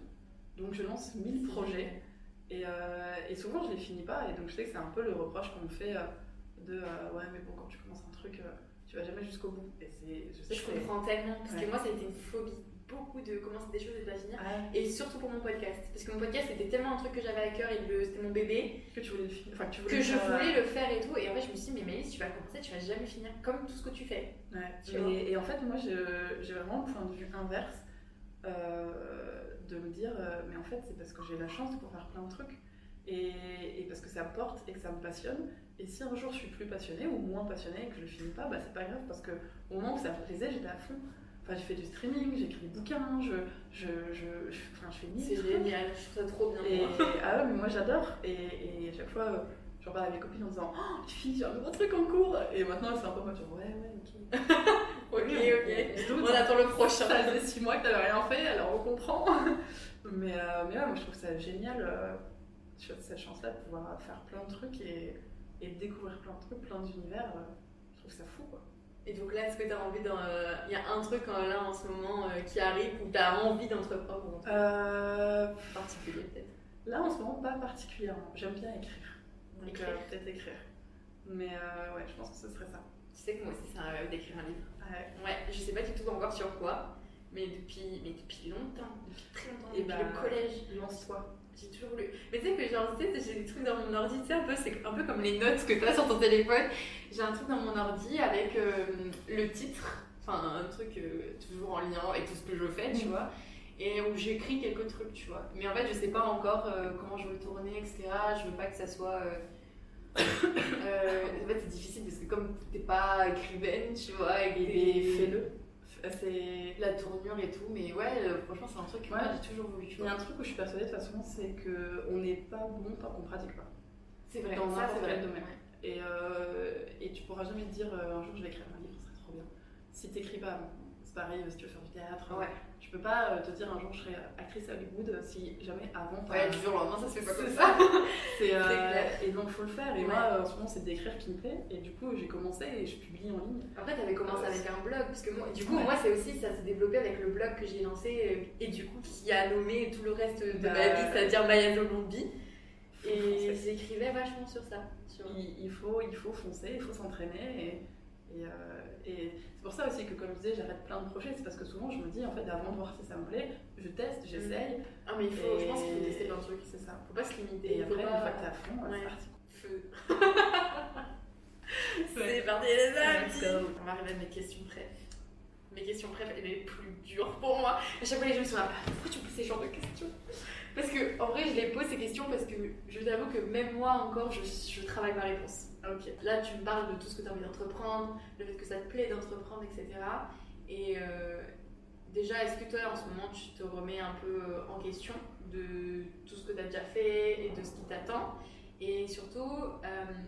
Donc, je lance 1000 projets. Et, euh, et souvent, je les finis pas. Et donc, je sais que c'est un peu le reproche qu'on me fait euh, de euh, ouais, mais bon, quand tu commences un truc, euh, tu vas jamais jusqu'au bout. Et c'est. Je sais comprends tellement, parce Ouais. que moi, ça a été une phobie. Beaucoup de commencer des choses et de pas finir. Ouais, Et surtout pour mon podcast. Parce que mon podcast, c'était tellement un truc que j'avais à cœur et le- c'était mon bébé. que tu voulais le finir. Enfin, que tu voulais que je faire, euh, voulais le faire et tout. Et en fait, je me suis dit, mais Maëlys, tu vas commencer, tu vas jamais finir comme tout ce que tu fais. Ouais, Tu mais- et en fait, moi, j'ai vraiment le point de vue inverse euh, de me dire, euh, mais en fait, c'est parce que j'ai la chance de pouvoir faire plein de trucs et, et parce que ça porte et que ça me passionne. Et si un jour je suis plus passionnée ou moins passionnée et que je le finis pas, bah c'est pas grave parce que au moment où ça me plaisait, j'étais à fond. Enfin, j'ai fait du streaming, j'ai écrit des bouquins, je, je, je, je- enfin, je fais mille C'est génial, je trouve ça trop bien. Et, ah ouais, mais moi j'adore. Et, et à chaque fois, euh, j'en parle à mes copines en disant Oh, les filles, j'ai un nouveau truc en cours. Et maintenant, c'est un peu moi, genre, ouais, ouais, ok. Ok, ok. on- attend le prochain. Ça faisait 6 mois que t'avais rien fait, alors on comprend. mais, euh, mais ouais, moi je trouve ça génial, euh, cette chance-là de pouvoir faire plein de trucs et, et découvrir plein de trucs, plein d'univers. euh, je trouve ça fou quoi. Et donc là, est-ce que tu as envie d'en. Il y a un truc euh, là en ce moment euh, qui arrive où tu as envie d'entreprendre en Euh, particulier peut-être? Là en ce moment, pas particulièrement. J'aime bien écrire. Donc Écrire. euh, peut-être écrire. Mais euh, ouais, je pense que ce serait ça. Tu sais que moi aussi, c'est un rêve d'écrire un livre. Ouais. Ouais, je sais pas du tout encore sur quoi, mais depuis, mais depuis longtemps, depuis très longtemps, Et depuis bah, le collège. Lance-toi. J'ai toujours voulu. Mais tu sais que tu sais, j'ai des trucs dans mon ordi, tu sais, un peu, c'est un peu comme les notes que tu as sur ton téléphone. J'ai un truc dans mon ordi avec euh, le titre, enfin un truc euh, toujours en lien avec tout ce que je fais, tu Mhm. vois. Et où j'écris quelques trucs, tu vois. Mais en fait, je sais pas encore euh, comment je veux tourner, etc. Je veux pas que ça soit. en fait, c'est difficile parce que comme t'es pas écrivaine, tu vois, et, Et fais-le. Tournure et tout, mais ouais, euh, franchement, c'est un truc que Ouais. j'ai toujours voulu, tu Il y a un truc où je suis persuadée de toute façon, c'est qu'on n'est pas bon tant qu'on pratique pas. C'est vrai, dans ça, n'importe c'est vrai. quel domaine. Et, euh, et tu pourras jamais te dire euh, un jour je vais écrire un livre, ce serait trop bien. Si t'écris pas, c'est pareil, si tu veux faire du théâtre, Ouais. tu peux pas euh, te dire un jour je serai actrice à Hollywood euh, si jamais avant Ouais, du jour au lendemain, ça se fait pas comme ça. C'est, euh, et donc faut le faire. Et Ouais. moi euh, en ce moment c'est d'écrire qui me plaît. Et du coup j'ai commencé et je publie en ligne. Après, t'avais commencé avec un blog, parce que moi, du coup, Ouais. moi, c'est aussi, ça s'est développé avec le blog que j'ai lancé, euh, et du coup, qui a nommé tout le reste de Bah, ma vie, c'est-à-dire Maya Zolombi. Et j'écrivais vachement sur ça. Sur... il, il faut, il faut foncer, il faut s'entraîner. Et, et, euh, et c'est pour ça aussi que, comme je disais, j'arrête plein de projets. C'est parce que souvent, je me dis, en fait, avant de voir si ça me plaît, je teste, j'essaye. Ah, mais il faut, je Et- pense qu'il faut tester plein de trucs. C'est ça. Faut pas se limiter. Et il après, une fois que t'es à fond, Ouais. c'est parti. Feu. C'est parti les amis. On va arriver à mes questions préf. Mes questions préf, les plus dures pour moi. À chaque fois, les gens me sont là, pourquoi tu poses ces genres de questions? Parce que, en vrai, je les pose ces questions parce que je t'avoue que même moi encore, je, je travaille ma réponse. Ok. Là, tu me parles de tout ce que tu as envie d'entreprendre, le fait que ça te plaît d'entreprendre, etc. Et déjà, est-ce que toi, en ce moment, tu te remets un peu en question de tout ce que tu as déjà fait et de ce qui t'attend? Et surtout,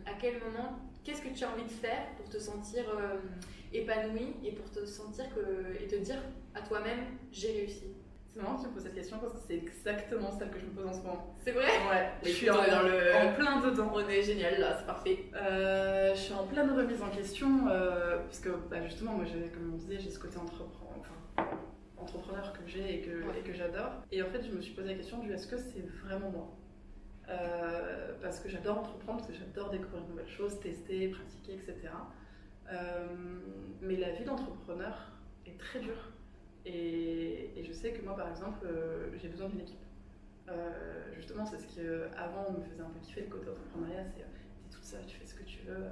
à quel moment, qu'est-ce que tu as envie de faire pour te sentir épanoui et pour te sentir que, et te dire à toi-même, j'ai réussi? C'est marrant que tu me poses cette question parce que c'est exactement celle que je me pose en ce moment. C'est vrai? Ouais, je suis en, dans le... en plein dedans. On est génial là, c'est parfait. Euh, je suis en pleine remise en question euh, parce que bah, justement, moi, comme on disait, j'ai ce côté entrepreneur, enfin, entrepreneur que j'ai et que, que j'adore. Et en fait, je me suis posé la question du est-ce que c'est vraiment moi? Euh, Parce que j'adore entreprendre, parce que j'adore découvrir de nouvelles choses, tester, pratiquer, etc. mais la vie d'entrepreneur est très dure et, je sais que moi, par exemple, euh, j'ai besoin d'une équipe. Euh, justement, c'est ce qui, euh, avant, me faisait un peu kiffer le côté entrepreneuriat, c'est t'es toute seule, tu fais ce que tu veux.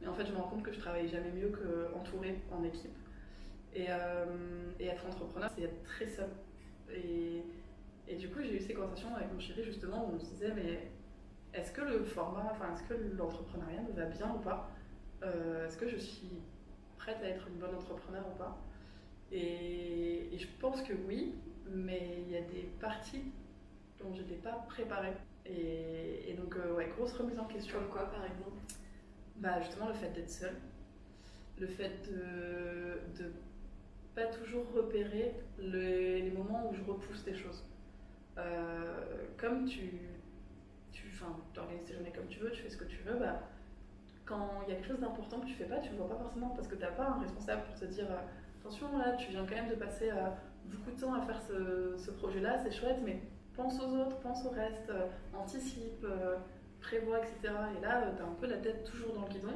Mais en fait, je me rends compte que je travaille jamais mieux qu'entourée en équipe. Et, être entrepreneur, c'est être très seul. Et, et du coup, j'ai eu ces conversations avec mon chéri, justement, où on se disait, mais est-ce que le format, enfin, est-ce que l'entrepreneuriat me va bien ou pas? Est-ce que je suis prête à être une bonne entrepreneur ou pas? Et, je pense que oui, mais il y a des parties dont je n'étais pas préparée. Et, donc, euh, ouais, grosse remise en question. Comme quoi, par exemple? Bah, justement, le fait d'être seule. Le fait de, de pas toujours repérer les moments où je repousse des choses. Euh, comme tu, tu organises tes journées comme tu veux, tu fais ce que tu veux, bah, quand il y a quelque chose d'important que tu fais pas, tu ne le vois pas forcément parce que tu n'as pas un responsable pour te dire euh, attention, là, tu viens quand même de passer euh, beaucoup de temps à faire ce, projet-là, c'est chouette, mais pense aux autres, pense au reste, euh, anticipe, euh, prévoit, etc. Et là, tu as un peu la tête toujours dans le guidon.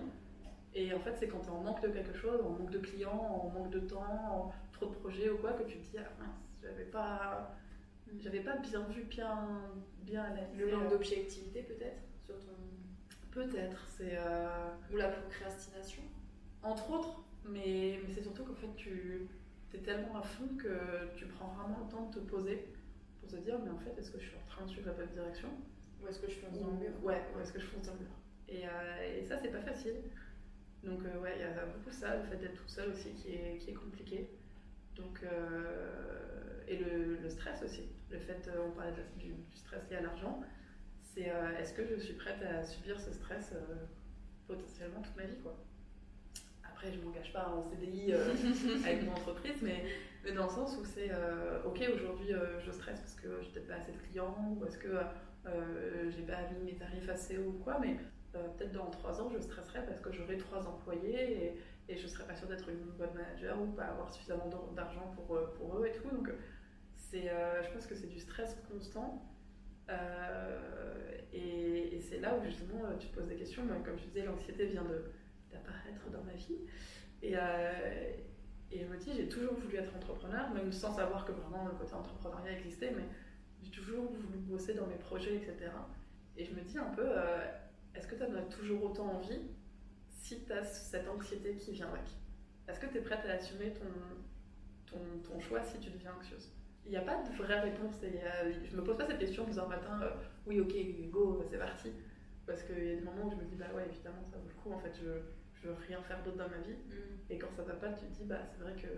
Et en fait, c'est quand tu en manque de quelque chose, en manque de clients, en manque de temps, en trop de projets ou quoi, que tu te dis, ah mince, j'avais pas, j'avais pas bien vu, bien, bien analysé. Le manque d'objectivité peut-être sur ton... Peut-être, c'est... Ou la procrastination Entre autres, mais, mais c'est surtout qu'en fait, tu es tellement à fond que tu prends vraiment le temps de te poser pour te dire, mais en fait, est-ce que je suis en train de suivre la bonne direction Ou est-ce que je fonce dans le mur Ouais, ou est-ce que je fonce dans le mur et, euh, et, ça, c'est pas facile. Donc, euh, ouais, il y a beaucoup ça, le fait d'être tout seul aussi qui est, qui est compliqué. Donc, euh, et le, le, stress aussi. Le fait, on parlait du, du, stress lié à l'argent, c'est est-ce que je suis prête à subir ce stress potentiellement toute ma vie, quoi? Après, je ne m'engage pas en CDI euh, avec mon entreprise, mais, mais, dans le sens où c'est euh, ok, aujourd'hui euh, je stresse parce que j'ai peut-être pas assez de clients ou est-ce que j'ai pas mis mes tarifs assez haut ou quoi, mais peut-être dans trois ans je stresserai parce que j'aurai trois employés et, et je serai pas sûre d'être une bonne manager ou pas avoir suffisamment d'argent pour, pour eux et tout. Donc, c'est, je pense que c'est du stress constant. et, et c'est là où justement tu te poses des questions, comme je disais, l'anxiété vient de d'apparaître dans ma vie. Et, euh, et je me dis, j'ai toujours voulu être entrepreneur, même sans savoir que vraiment le côté entrepreneuriat existait, mais j'ai toujours voulu bosser dans mes projets, etc. Et je me dis un peu, euh, est-ce que tu en as toujours autant envie si tu as cette anxiété qui vient avec? Est-ce que tu es prête à assumer ton, ton, ton, choix si tu deviens anxieuse? Il n'y a pas de vraie réponse. Et, euh, je me pose pas cette question en disant matin, oui, ok, go, c'est parti. Parce qu'il y a des moments où je me dis, bah ouais, évidemment, ça vaut le coup. En fait, je, je veux rien faire d'autre dans ma vie. Mm. Et quand ça va pas, tu te dis, bah, c'est vrai que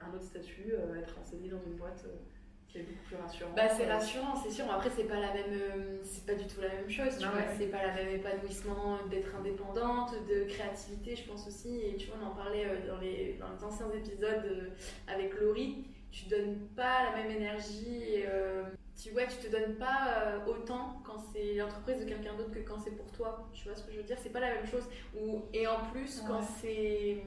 un autre statut, euh, être enseigné dans une boîte, euh, c'est beaucoup plus rassurant. Bah, c'est rassurant, c'est sûr. Après, c'est pas la même, euh, c'est pas du tout la même chose. Tu vois, c'est pas la même épanouissement d'être indépendante, de créativité, je pense aussi. Et tu vois, on en parlait dans les, dans les anciens épisodes avec Laurie. Tu donnes pas la même énergie tu, ouais, tu te donnes pas euh, autant quand c'est l'entreprise de quelqu'un d'autre que quand c'est pour toi. Tu vois ce que je veux dire? C'est pas la même chose. Ou, et en plus, quand c'est.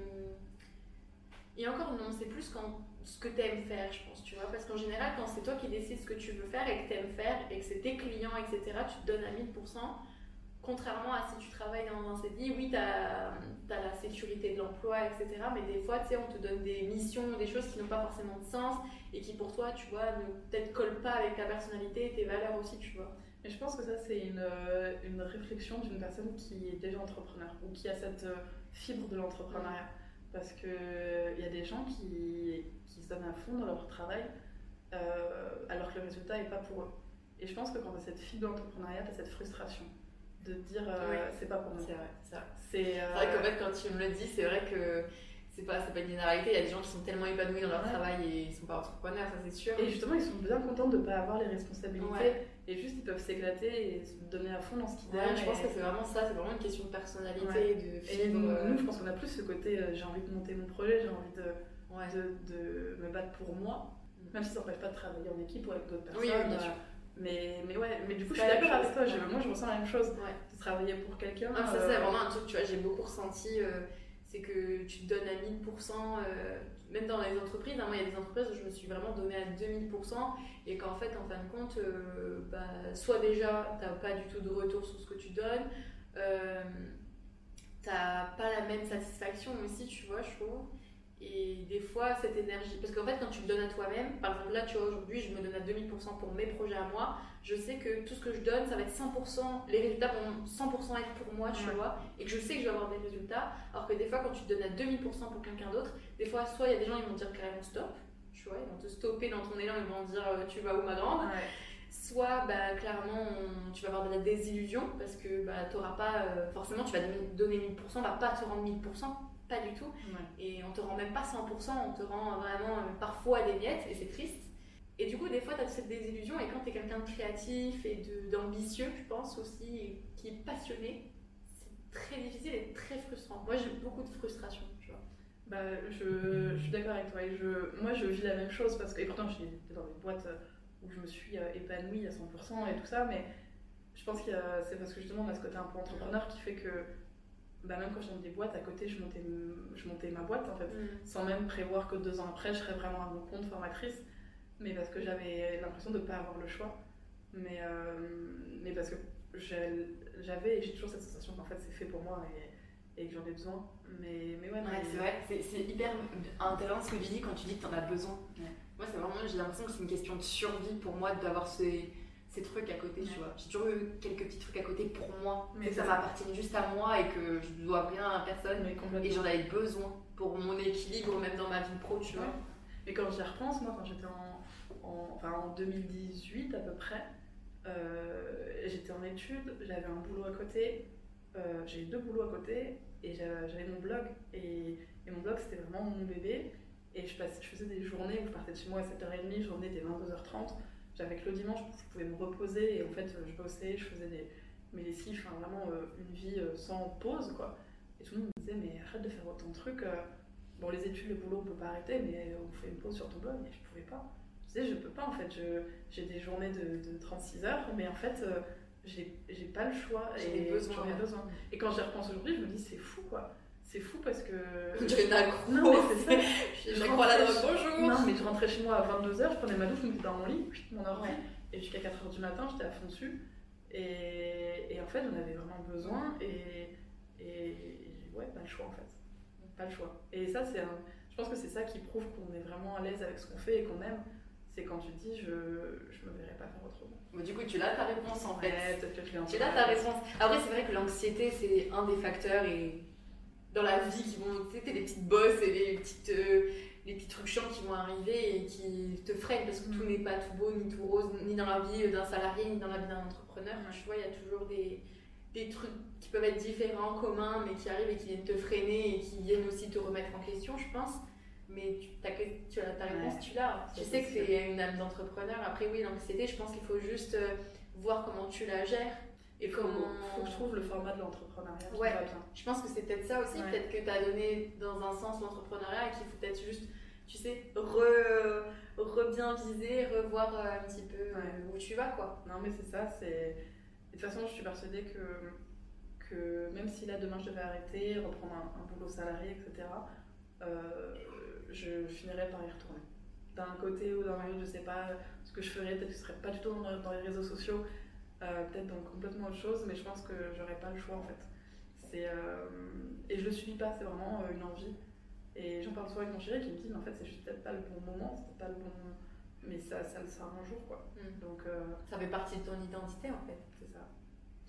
Et encore non, c'est plus quand ce que tu aimes faire, je pense, tu vois. Parce qu'en général, quand c'est toi qui décides ce que tu veux faire et que tu aimes faire et que c'est tes clients, etc., tu te donnes à 1000%. Contrairement à si tu travailles dans un CDI, oui, tu as, as, la sécurité de l'emploi, etc. Mais des fois, tu sais, on te donne des missions, des choses qui n'ont pas forcément de sens et qui pour toi, tu vois, ne peut-être collent pas avec ta personnalité et tes valeurs aussi, tu vois. Et je pense que ça, c'est une, euh, une, réflexion d'une personne qui est déjà entrepreneur ou qui a cette euh, fibre de l'entrepreneuriat. Parce qu'il y a des gens qui, qui, se donnent à fond dans leur travail euh, alors que le résultat n'est pas pour eux. Et je pense que quand tu as cette fibre d'entrepreneuriat, tu as cette frustration de dire c'est pas pour moi. C'est vrai, c'est vrai. C'est vrai qu'en fait, quand tu me le dis, c'est vrai que c'est pas, pas une généralité. Il y a des gens qui sont tellement épanouis dans leur travail et ils sont pas entrepreneurs, ça c'est sûr. Et justement, ils sont bien contents de pas avoir les responsabilités. Et juste, ils peuvent s'éclater et se donner à fond dans ce qu'ils aiment. Je pense que c'est vraiment ça, c'est vraiment une question de personnalité, de Et nous, nous, je pense qu'on a plus ce côté euh, j'ai envie de monter mon projet, j'ai envie de, de, de, me battre pour moi. Mm. Même si ça n'empêche pas de travailler en équipe ou avec d'autres personnes. Oui, bien sûr. Mais, mais ouais, mais du coup, je suis d'accord avec toi. moi, je ressens la même chose. De travailler pour quelqu'un. Ah, ça, c'est euh, vraiment un truc, tu vois, j'ai beaucoup ressenti. Euh, c'est que tu te donnes à 1000%, euh, même dans les entreprises. Hein, moi, il y a des entreprises où je me suis vraiment donné à 2000% et qu'en fait, en fin de compte, bah, soit déjà, tu n'as pas du tout de retour sur ce que tu donnes, tu n'as pas la même satisfaction aussi, tu vois, je trouve. Et des fois, cette énergie, parce qu'en fait, quand tu le donnes à toi-même, par exemple, là, tu vois, aujourd'hui, je me donne à 2000% pour mes projets à moi, je sais que tout ce que je donne, ça va être 100%, les résultats vont 100% être pour moi, tu vois, et que je sais que je vais avoir des résultats. Alors que des fois, quand tu te donnes à 2000% pour quelqu'un d'autre, des fois, soit il y a des gens, ils vont dire carrément stop, tu vois, ils vont te stopper dans ton élan, ils vont dire euh, tu vas où ma grande. Soit, bah, clairement, tu vas avoir de la désillusion parce que bah, tu pas, euh, forcément, tu vas donner 1000%, on va pas te rendre 1000% pas du tout. Et on te rend même pas 100%, on te rend vraiment euh, parfois des miettes, et c'est triste. Et du coup, des fois, tu as cette désillusion, et quand tu es quelqu'un de créatif et d'ambitieux, je pense aussi, et qui est passionné, c'est très difficile et très frustrant. Moi, j'ai beaucoup de frustration, tu vois. Bah, je, je suis d'accord avec toi. Et je, moi, je vis la même chose, parce que, et pourtant, j'étais dans des boîtes euh, où je me suis euh, épanouie à 100% et tout ça, mais je pense que c'est parce que justement, on a ce côté un peu entrepreneur qui fait que bah, même quand je des boîtes, à côté, je montais, je montais ma boîte en fait, mm. sans même prévoir que deux ans après, je serais vraiment à mon compte formatrice, mais parce que j'avais l'impression de ne pas avoir le choix. Mais, euh, mais parce que j'avais et j'ai toujours cette sensation qu'en fait c'est fait pour moi et, et que j'en ai besoin. Mais, mais ouais, c'est vrai, c'est hyper intéressant ce que tu dis quand tu dis que tu en as besoin. Moi, c'est vraiment, j'ai l'impression que c'est une question de survie pour moi d'avoir ces ces trucs à côté, tu vois. J'ai toujours eu quelques petits trucs à côté pour moi, mais ça, m'appartient juste à moi et que je ne dois rien à personne. et j'en avais besoin pour mon équilibre, même dans ma vie pro, tu vois. Mais quand j'y repense, moi, quand j'étais en, enfin, en 2018 à peu près, euh, j'étais en études, j'avais un boulot à côté, euh, j'ai deux boulots à côté et j'avais mon blog. Et, et mon blog, c'était vraiment mon bébé. Et je, je faisais des journées où je partais de chez moi à 7h30, je revenais dès 22h30 j'avais que le dimanche, je pouvais me reposer et en fait, je bossais, je faisais des, mes lessives, enfin, vraiment euh, une vie euh, sans pause, quoi. Et tout le monde me disait, mais arrête de faire autant de trucs. Euh. Bon, les études, le boulot, on peut pas arrêter, mais on fait une pause sur ton blog. Et je pouvais pas. Je disais, je peux pas, en fait. J'ai des journées de, de, 36 heures, mais en fait, j'ai pas le choix. et besoin, besoin. Et quand j'y repense aujourd'hui, je me dis, c'est fou, quoi c'est fou parce que. J'ai une Non, mais c'est ça. je, crois la drogue, bonjour. Non, mais je rentrais chez moi à 22h, je prenais ma douche, je me mettais dans mon lit, mon ordi, et jusqu'à 4h du matin, j'étais à fond dessus. Et, et en fait, j'en avais vraiment besoin, et, et ouais, pas le choix en fait. Pas le choix. Et ça, c'est un... je pense que c'est ça qui prouve qu'on est vraiment à l'aise avec ce qu'on fait et qu'on aime. C'est quand tu dis, je, je me verrais pas faire autrement. Mais du coup, tu l'as ta réponse en fait. Ouais, je Tu l'as ta réponse. Après, c'est vrai que l'anxiété, c'est un des facteurs et dans la vie qui vont, tu sais, les petites bosses et les, petites, euh, les petits trucs chiants qui vont arriver et qui te freinent parce que tout mm. n'est pas tout beau ni tout rose, ni dans la vie d'un salarié, ni dans la vie d'un entrepreneur. Tu vois, il y a toujours des, des trucs qui peuvent être différents, communs, mais qui arrivent et qui viennent te freiner et qui viennent aussi te remettre en question, je pense. Mais tu, as, tu as ta réponse, tu l'as. Tu sais que c'est une âme d'entrepreneur. Après, oui, l'anxiété, je pense qu'il faut juste euh, voir comment tu la gères et comment. Faut que je trouve le format de l'entrepreneuriat. Ouais, je pense que c'est peut-être ça aussi. Peut-être que tu as donné dans un sens l'entrepreneuriat et qu'il faut peut-être juste, tu sais, re, re bien viser, revoir euh, un petit peu euh, où tu vas, quoi. Non, mais c'est ça. c'est De toute façon, je suis persuadée que, que même si là demain je devais arrêter, reprendre un, boulot salarié, etc., euh, je finirais par y retourner. D'un côté ou d'un autre, je sais pas ce que je ferais, peut-être que je serais pas du tout dans les réseaux sociaux peut-être dans complètement autre chose, mais je pense que j'aurais pas le choix en fait. C'est, euh, et je le subis pas, c'est vraiment euh, une envie. Et j'en parle souvent avec mon chéri qui me dit, mais en fait, c'est juste peut-être pas le bon moment, c'est pas le bon. Mais ça, ça le sera un jour quoi. Mm. Donc, ça fait partie de ton identité en fait. C'est ça.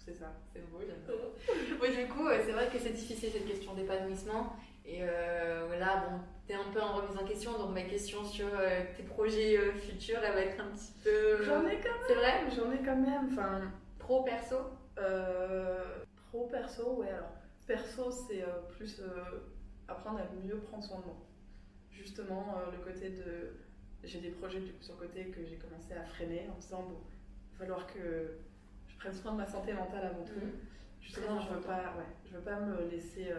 C'est ça. C'est beau, j'adore. oui, du coup, c'est vrai que c'est difficile cette question d'épanouissement. Et euh, là, bon, t'es un peu en remise en question, donc ma question sur euh, tes projets euh, futurs, elle va être un petit peu. J'en ai quand même. C'est vrai? J'en ai quand même. Enfin, pro perso Pro perso, ouais. Alors, perso, c'est plus apprendre à mieux prendre soin de moi. Justement, le côté de. J'ai des projets du coup sur le côté que j'ai commencé à freiner en me disant bon, il va falloir que je prenne soin de ma santé mentale avant tout. Mm. Justement, je veux pas, ouais, je veux pas me laisser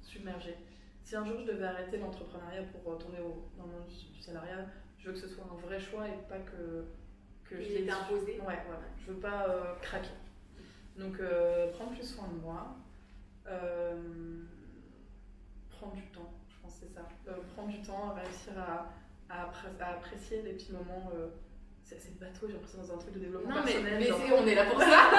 submerger. Si un jour je devais arrêter l'entrepreneuriat pour retourner au, dans le monde du salariat, je veux que ce soit un vrai choix et pas que, que je l'ai imposé. Ouais, ouais, je veux pas euh, craquer. Donc, euh, prendre plus soin de moi, euh, prendre du temps, je pense que c'est ça. prendre du temps, réussir à, à, à apprécier les petits moments c'est bateau, j'ai l'impression dans un truc de développement non, personnel. Mais, mais on est là pour ça.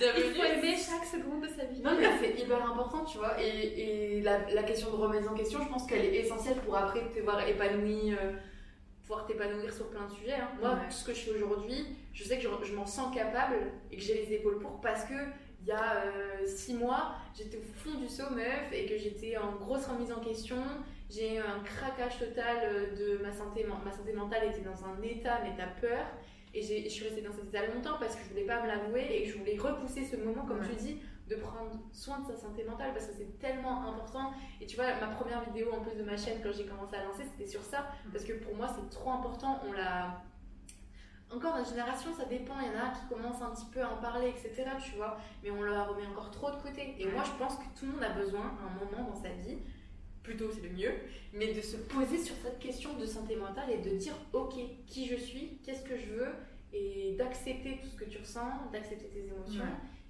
Il faut aimer chaque seconde de sa vie. Non, mais c'est hyper important, tu vois. Et, et la, la, question de remise en question, je pense qu'elle est essentielle pour après te voir épanoui, euh, pouvoir t'épanouir sur plein de sujets. Hein. Moi, tout ce que je fais aujourd'hui, je sais que je, je m'en sens capable et que j'ai les épaules pour parce que il y a euh, six mois, j'étais au fond du saut meuf et que j'étais en grosse remise en question j'ai eu un craquage total euh, de ma santé, ma santé mentale était dans un état, mais t'as peur. Et je suis restée dans cet état longtemps parce que je voulais pas me l'avouer et que je voulais repousser ce moment, comme tu dis, de prendre soin de sa santé mentale parce que c'est tellement important. Et tu vois, ma première vidéo en plus de ma chaîne quand j'ai commencé à lancer, c'était sur ça. Mm. Parce que pour moi, c'est trop important. On l'a. Encore, la génération, ça dépend. Il y en a qui commencent un petit peu à en parler, etc. Tu vois, mais on leur remet encore trop de côté. Et moi, je pense que tout le monde a besoin, à un moment dans sa vie, plutôt c'est le mieux, mais de se poser sur cette question de santé mentale et de dire ok, qui je suis, qu'est-ce que je veux, et d'accepter tout ce que tu ressens, d'accepter tes émotions,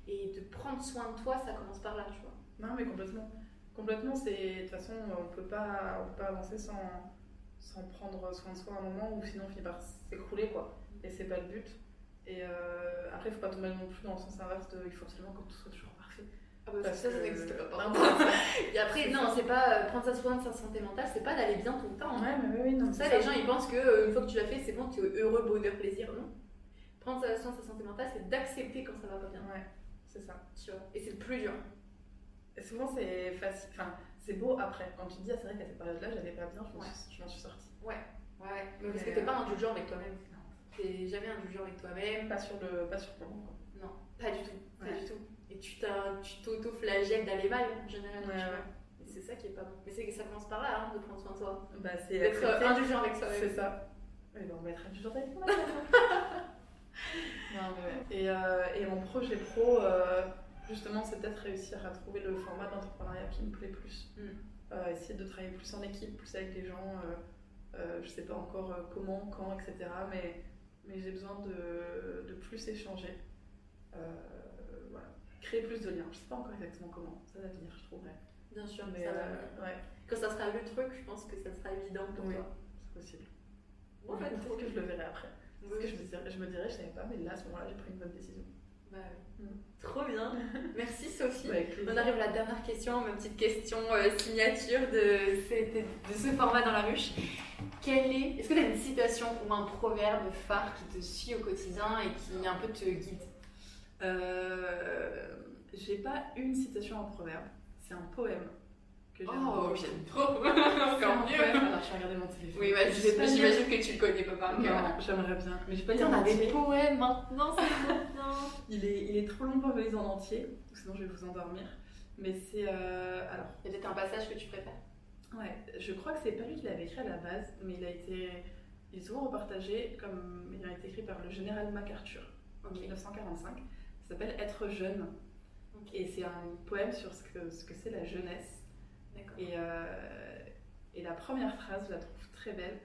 et de prendre soin de toi, ça commence par là, tu vois. Non, mais complètement. Complètement, c'est. De toute façon, on peut pas, on peut pas avancer sans, sans prendre soin de soi à un moment où sinon on finit par s'écrouler, quoi. Et c'est pas le but. Et euh, après, il faut pas tomber non plus dans le sens inverse de il faut absolument que tout soit toujours. Ah bah, ça, ça n'existe pas. et après, non, c'est pas euh, prendre soin de sa santé mentale, c'est pas d'aller bien tout le temps. Hein. Ouais, mais oui, non. Ça, les gens, ils pensent que euh, une fois que tu l'as fait, c'est bon, tu es heureux, bonheur, plaisir. Non. Prendre soin de sa santé mentale, c'est d'accepter quand ça va pas bien. Ouais, c'est ça. Tu vois. Et c'est le plus dur. Et souvent, c'est facile. Enfin, c'est beau après. Quand tu te dis, ah, c'est vrai qu'à cette période-là, j'avais pas bien, je m'en suis, sortie. Ouais, ouais, Mais parce que t'es pas euh, indulgent avec toi-même. T'es jamais indulgent avec toi-même. Pas sur le, pas sur le moment, quoi. Non, pas du tout. Pas du tout et tu t'auto-flagelles d'aller mal en général. Ouais, Et c'est ça qui est pas bon. Mais c'est que ça commence par là, hein, de prendre soin de soi. Bah, c'est D'être indulgent avec soi-même. C'est ça. Mais bon, on va être indulgent avec moi. non, mais et, euh, et, mon projet pro, euh, justement, c'est peut-être réussir à trouver le format d'entrepreneuriat qui me plaît plus. Mm. Euh, essayer de travailler plus en équipe, plus avec les gens. je sais pas encore comment, quand, etc. Mais, mais j'ai besoin de, de, plus échanger créer plus de liens. Je sais pas encore exactement comment, ça va venir, je trouverai. Bien sûr, mais ça euh, ouais. quand ça sera le truc, je pense que ça sera évident pour oui, toi. C'est possible. En fait, peut-être que je le verrai après. Parce que je me, dirais, je me dirais, je savais pas, mais là, à ce moment-là, j'ai pris une bonne décision. Bah oui. Mm. Trop bien. Merci Sophie. On arrive à la dernière question, ma petite question euh, signature de, de, ce format dans la ruche. Quelle est, est-ce que tu as une citation ou un proverbe phare qui te suit au quotidien et qui un peu te guide? Euh, j'ai pas une citation en proverbe, c'est un poème que j'aime Oh, j'aime trop Encore mieux Alors, je vais regarder mon téléphone. Oui, bah, j'imagine que tu le connais pas par cœur. J'aimerais bien. Mais j'ai pas lire On a des poèmes maintenant, c'est bien il est, il est trop long pour je lise en entier, sinon je vais vous endormir. Mais c'est. Euh, alors. Il y a peut-être un passage que tu préfères Ouais, je crois que c'est pas lui qui l'avait écrit à la base, mais il a été. Il est souvent repartagé comme il a été écrit par le général MacArthur en 1945 s'appelle Être jeune. Et c'est un poème sur ce que ce que c'est la jeunesse. Et, euh, et la première phrase, je la trouve très belle.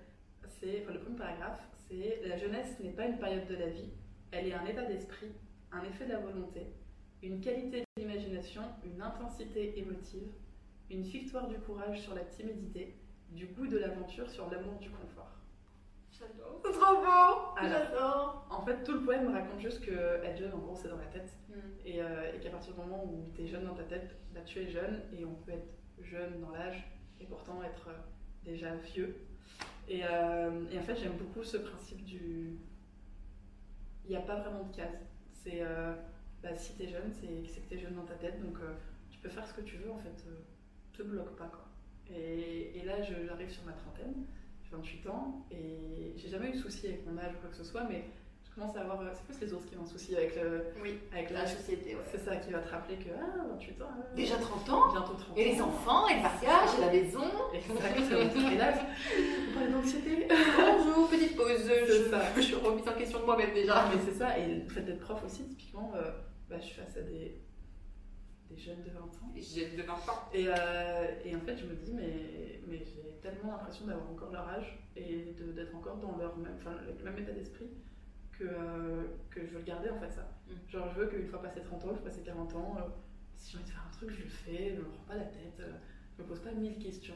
C'est, enfin, le premier paragraphe, c'est La jeunesse n'est pas une période de la vie, elle est un état d'esprit, un effet de la volonté, une qualité d'imagination, une intensité émotive, une victoire du courage sur la timidité, du goût de l'aventure sur l'amour du confort. C'est trop beau J'adore En fait, tout le poème raconte juste que être jeune, en gros, c'est dans la tête. Mm. Euh, et, qu'à partir du moment où tu es jeune dans ta tête, bah, tu es jeune et on peut être jeune dans l'âge et pourtant être euh, déjà vieux. Euh, et, en fait, j'aime beaucoup ce principe du. Il n'y a pas vraiment de case. C'est. Bah, si tu es jeune, c'est que tu es jeune dans ta tête, donc tu peux faire ce que tu veux, en fait. te bloque pas, quoi. Et, et là, j'arrive sur ma trentaine. 28 ans et j'ai jamais eu de souci avec mon âge ou quoi que ce soit, mais je commence à avoir. euh, C'est plus les autres qui ont un souci avec le. Oui, Avec la société, ouais. C'est ça qui va te rappeler que. Ah, 28 ans. euh, Déjà 30 ans Bientôt 30 Et les ans. enfants, et le mariage, et la maison. Exactement. Et là, d'anxiété. Bonjour, petite pause. Je, ça. je suis remise en question de moi-même déjà. Mais c'est ça, et le fait d'être prof aussi, typiquement, euh, bah, je suis face à des, des jeunes de 20 ans. J'ai de 20 ans. Et, euh, et en fait, je me dis, mais, mais j'ai tellement l'impression d'avoir encore leur âge et d'être encore dans leur même, enfin, le même état d'esprit que, euh, que je veux le garder en fait, ça. Mm. Genre, je veux qu'une fois passé 30 ans, je passe 40 ans, euh, si j'ai envie de faire un truc, je le fais, je me prends pas la tête, je me pose pas mille questions.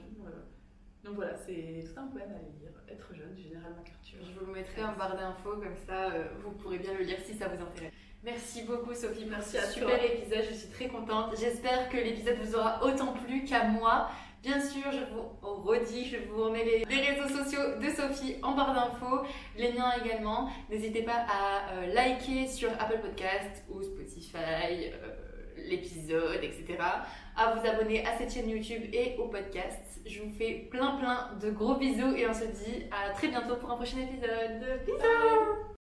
Donc voilà, c'est tout un poème à lire, Être jeune, du général MacArthur. Je vous mettrai en barre d'infos, comme ça vous pourrez bien le lire si ça vous intéresse. Merci beaucoup Sophie Merci ce à super toi. épisode, je suis très contente. J'espère que l'épisode vous aura autant plu qu'à moi. Bien sûr, je vous redis, je vous remets les, les réseaux sociaux de Sophie en barre d'infos, les miens également. N'hésitez pas à euh, liker sur Apple Podcast ou Spotify euh, l'épisode, etc. À vous abonner à cette chaîne YouTube et au podcast. Je vous fais plein plein de gros bisous et on se dit à très bientôt pour un prochain épisode. Bisous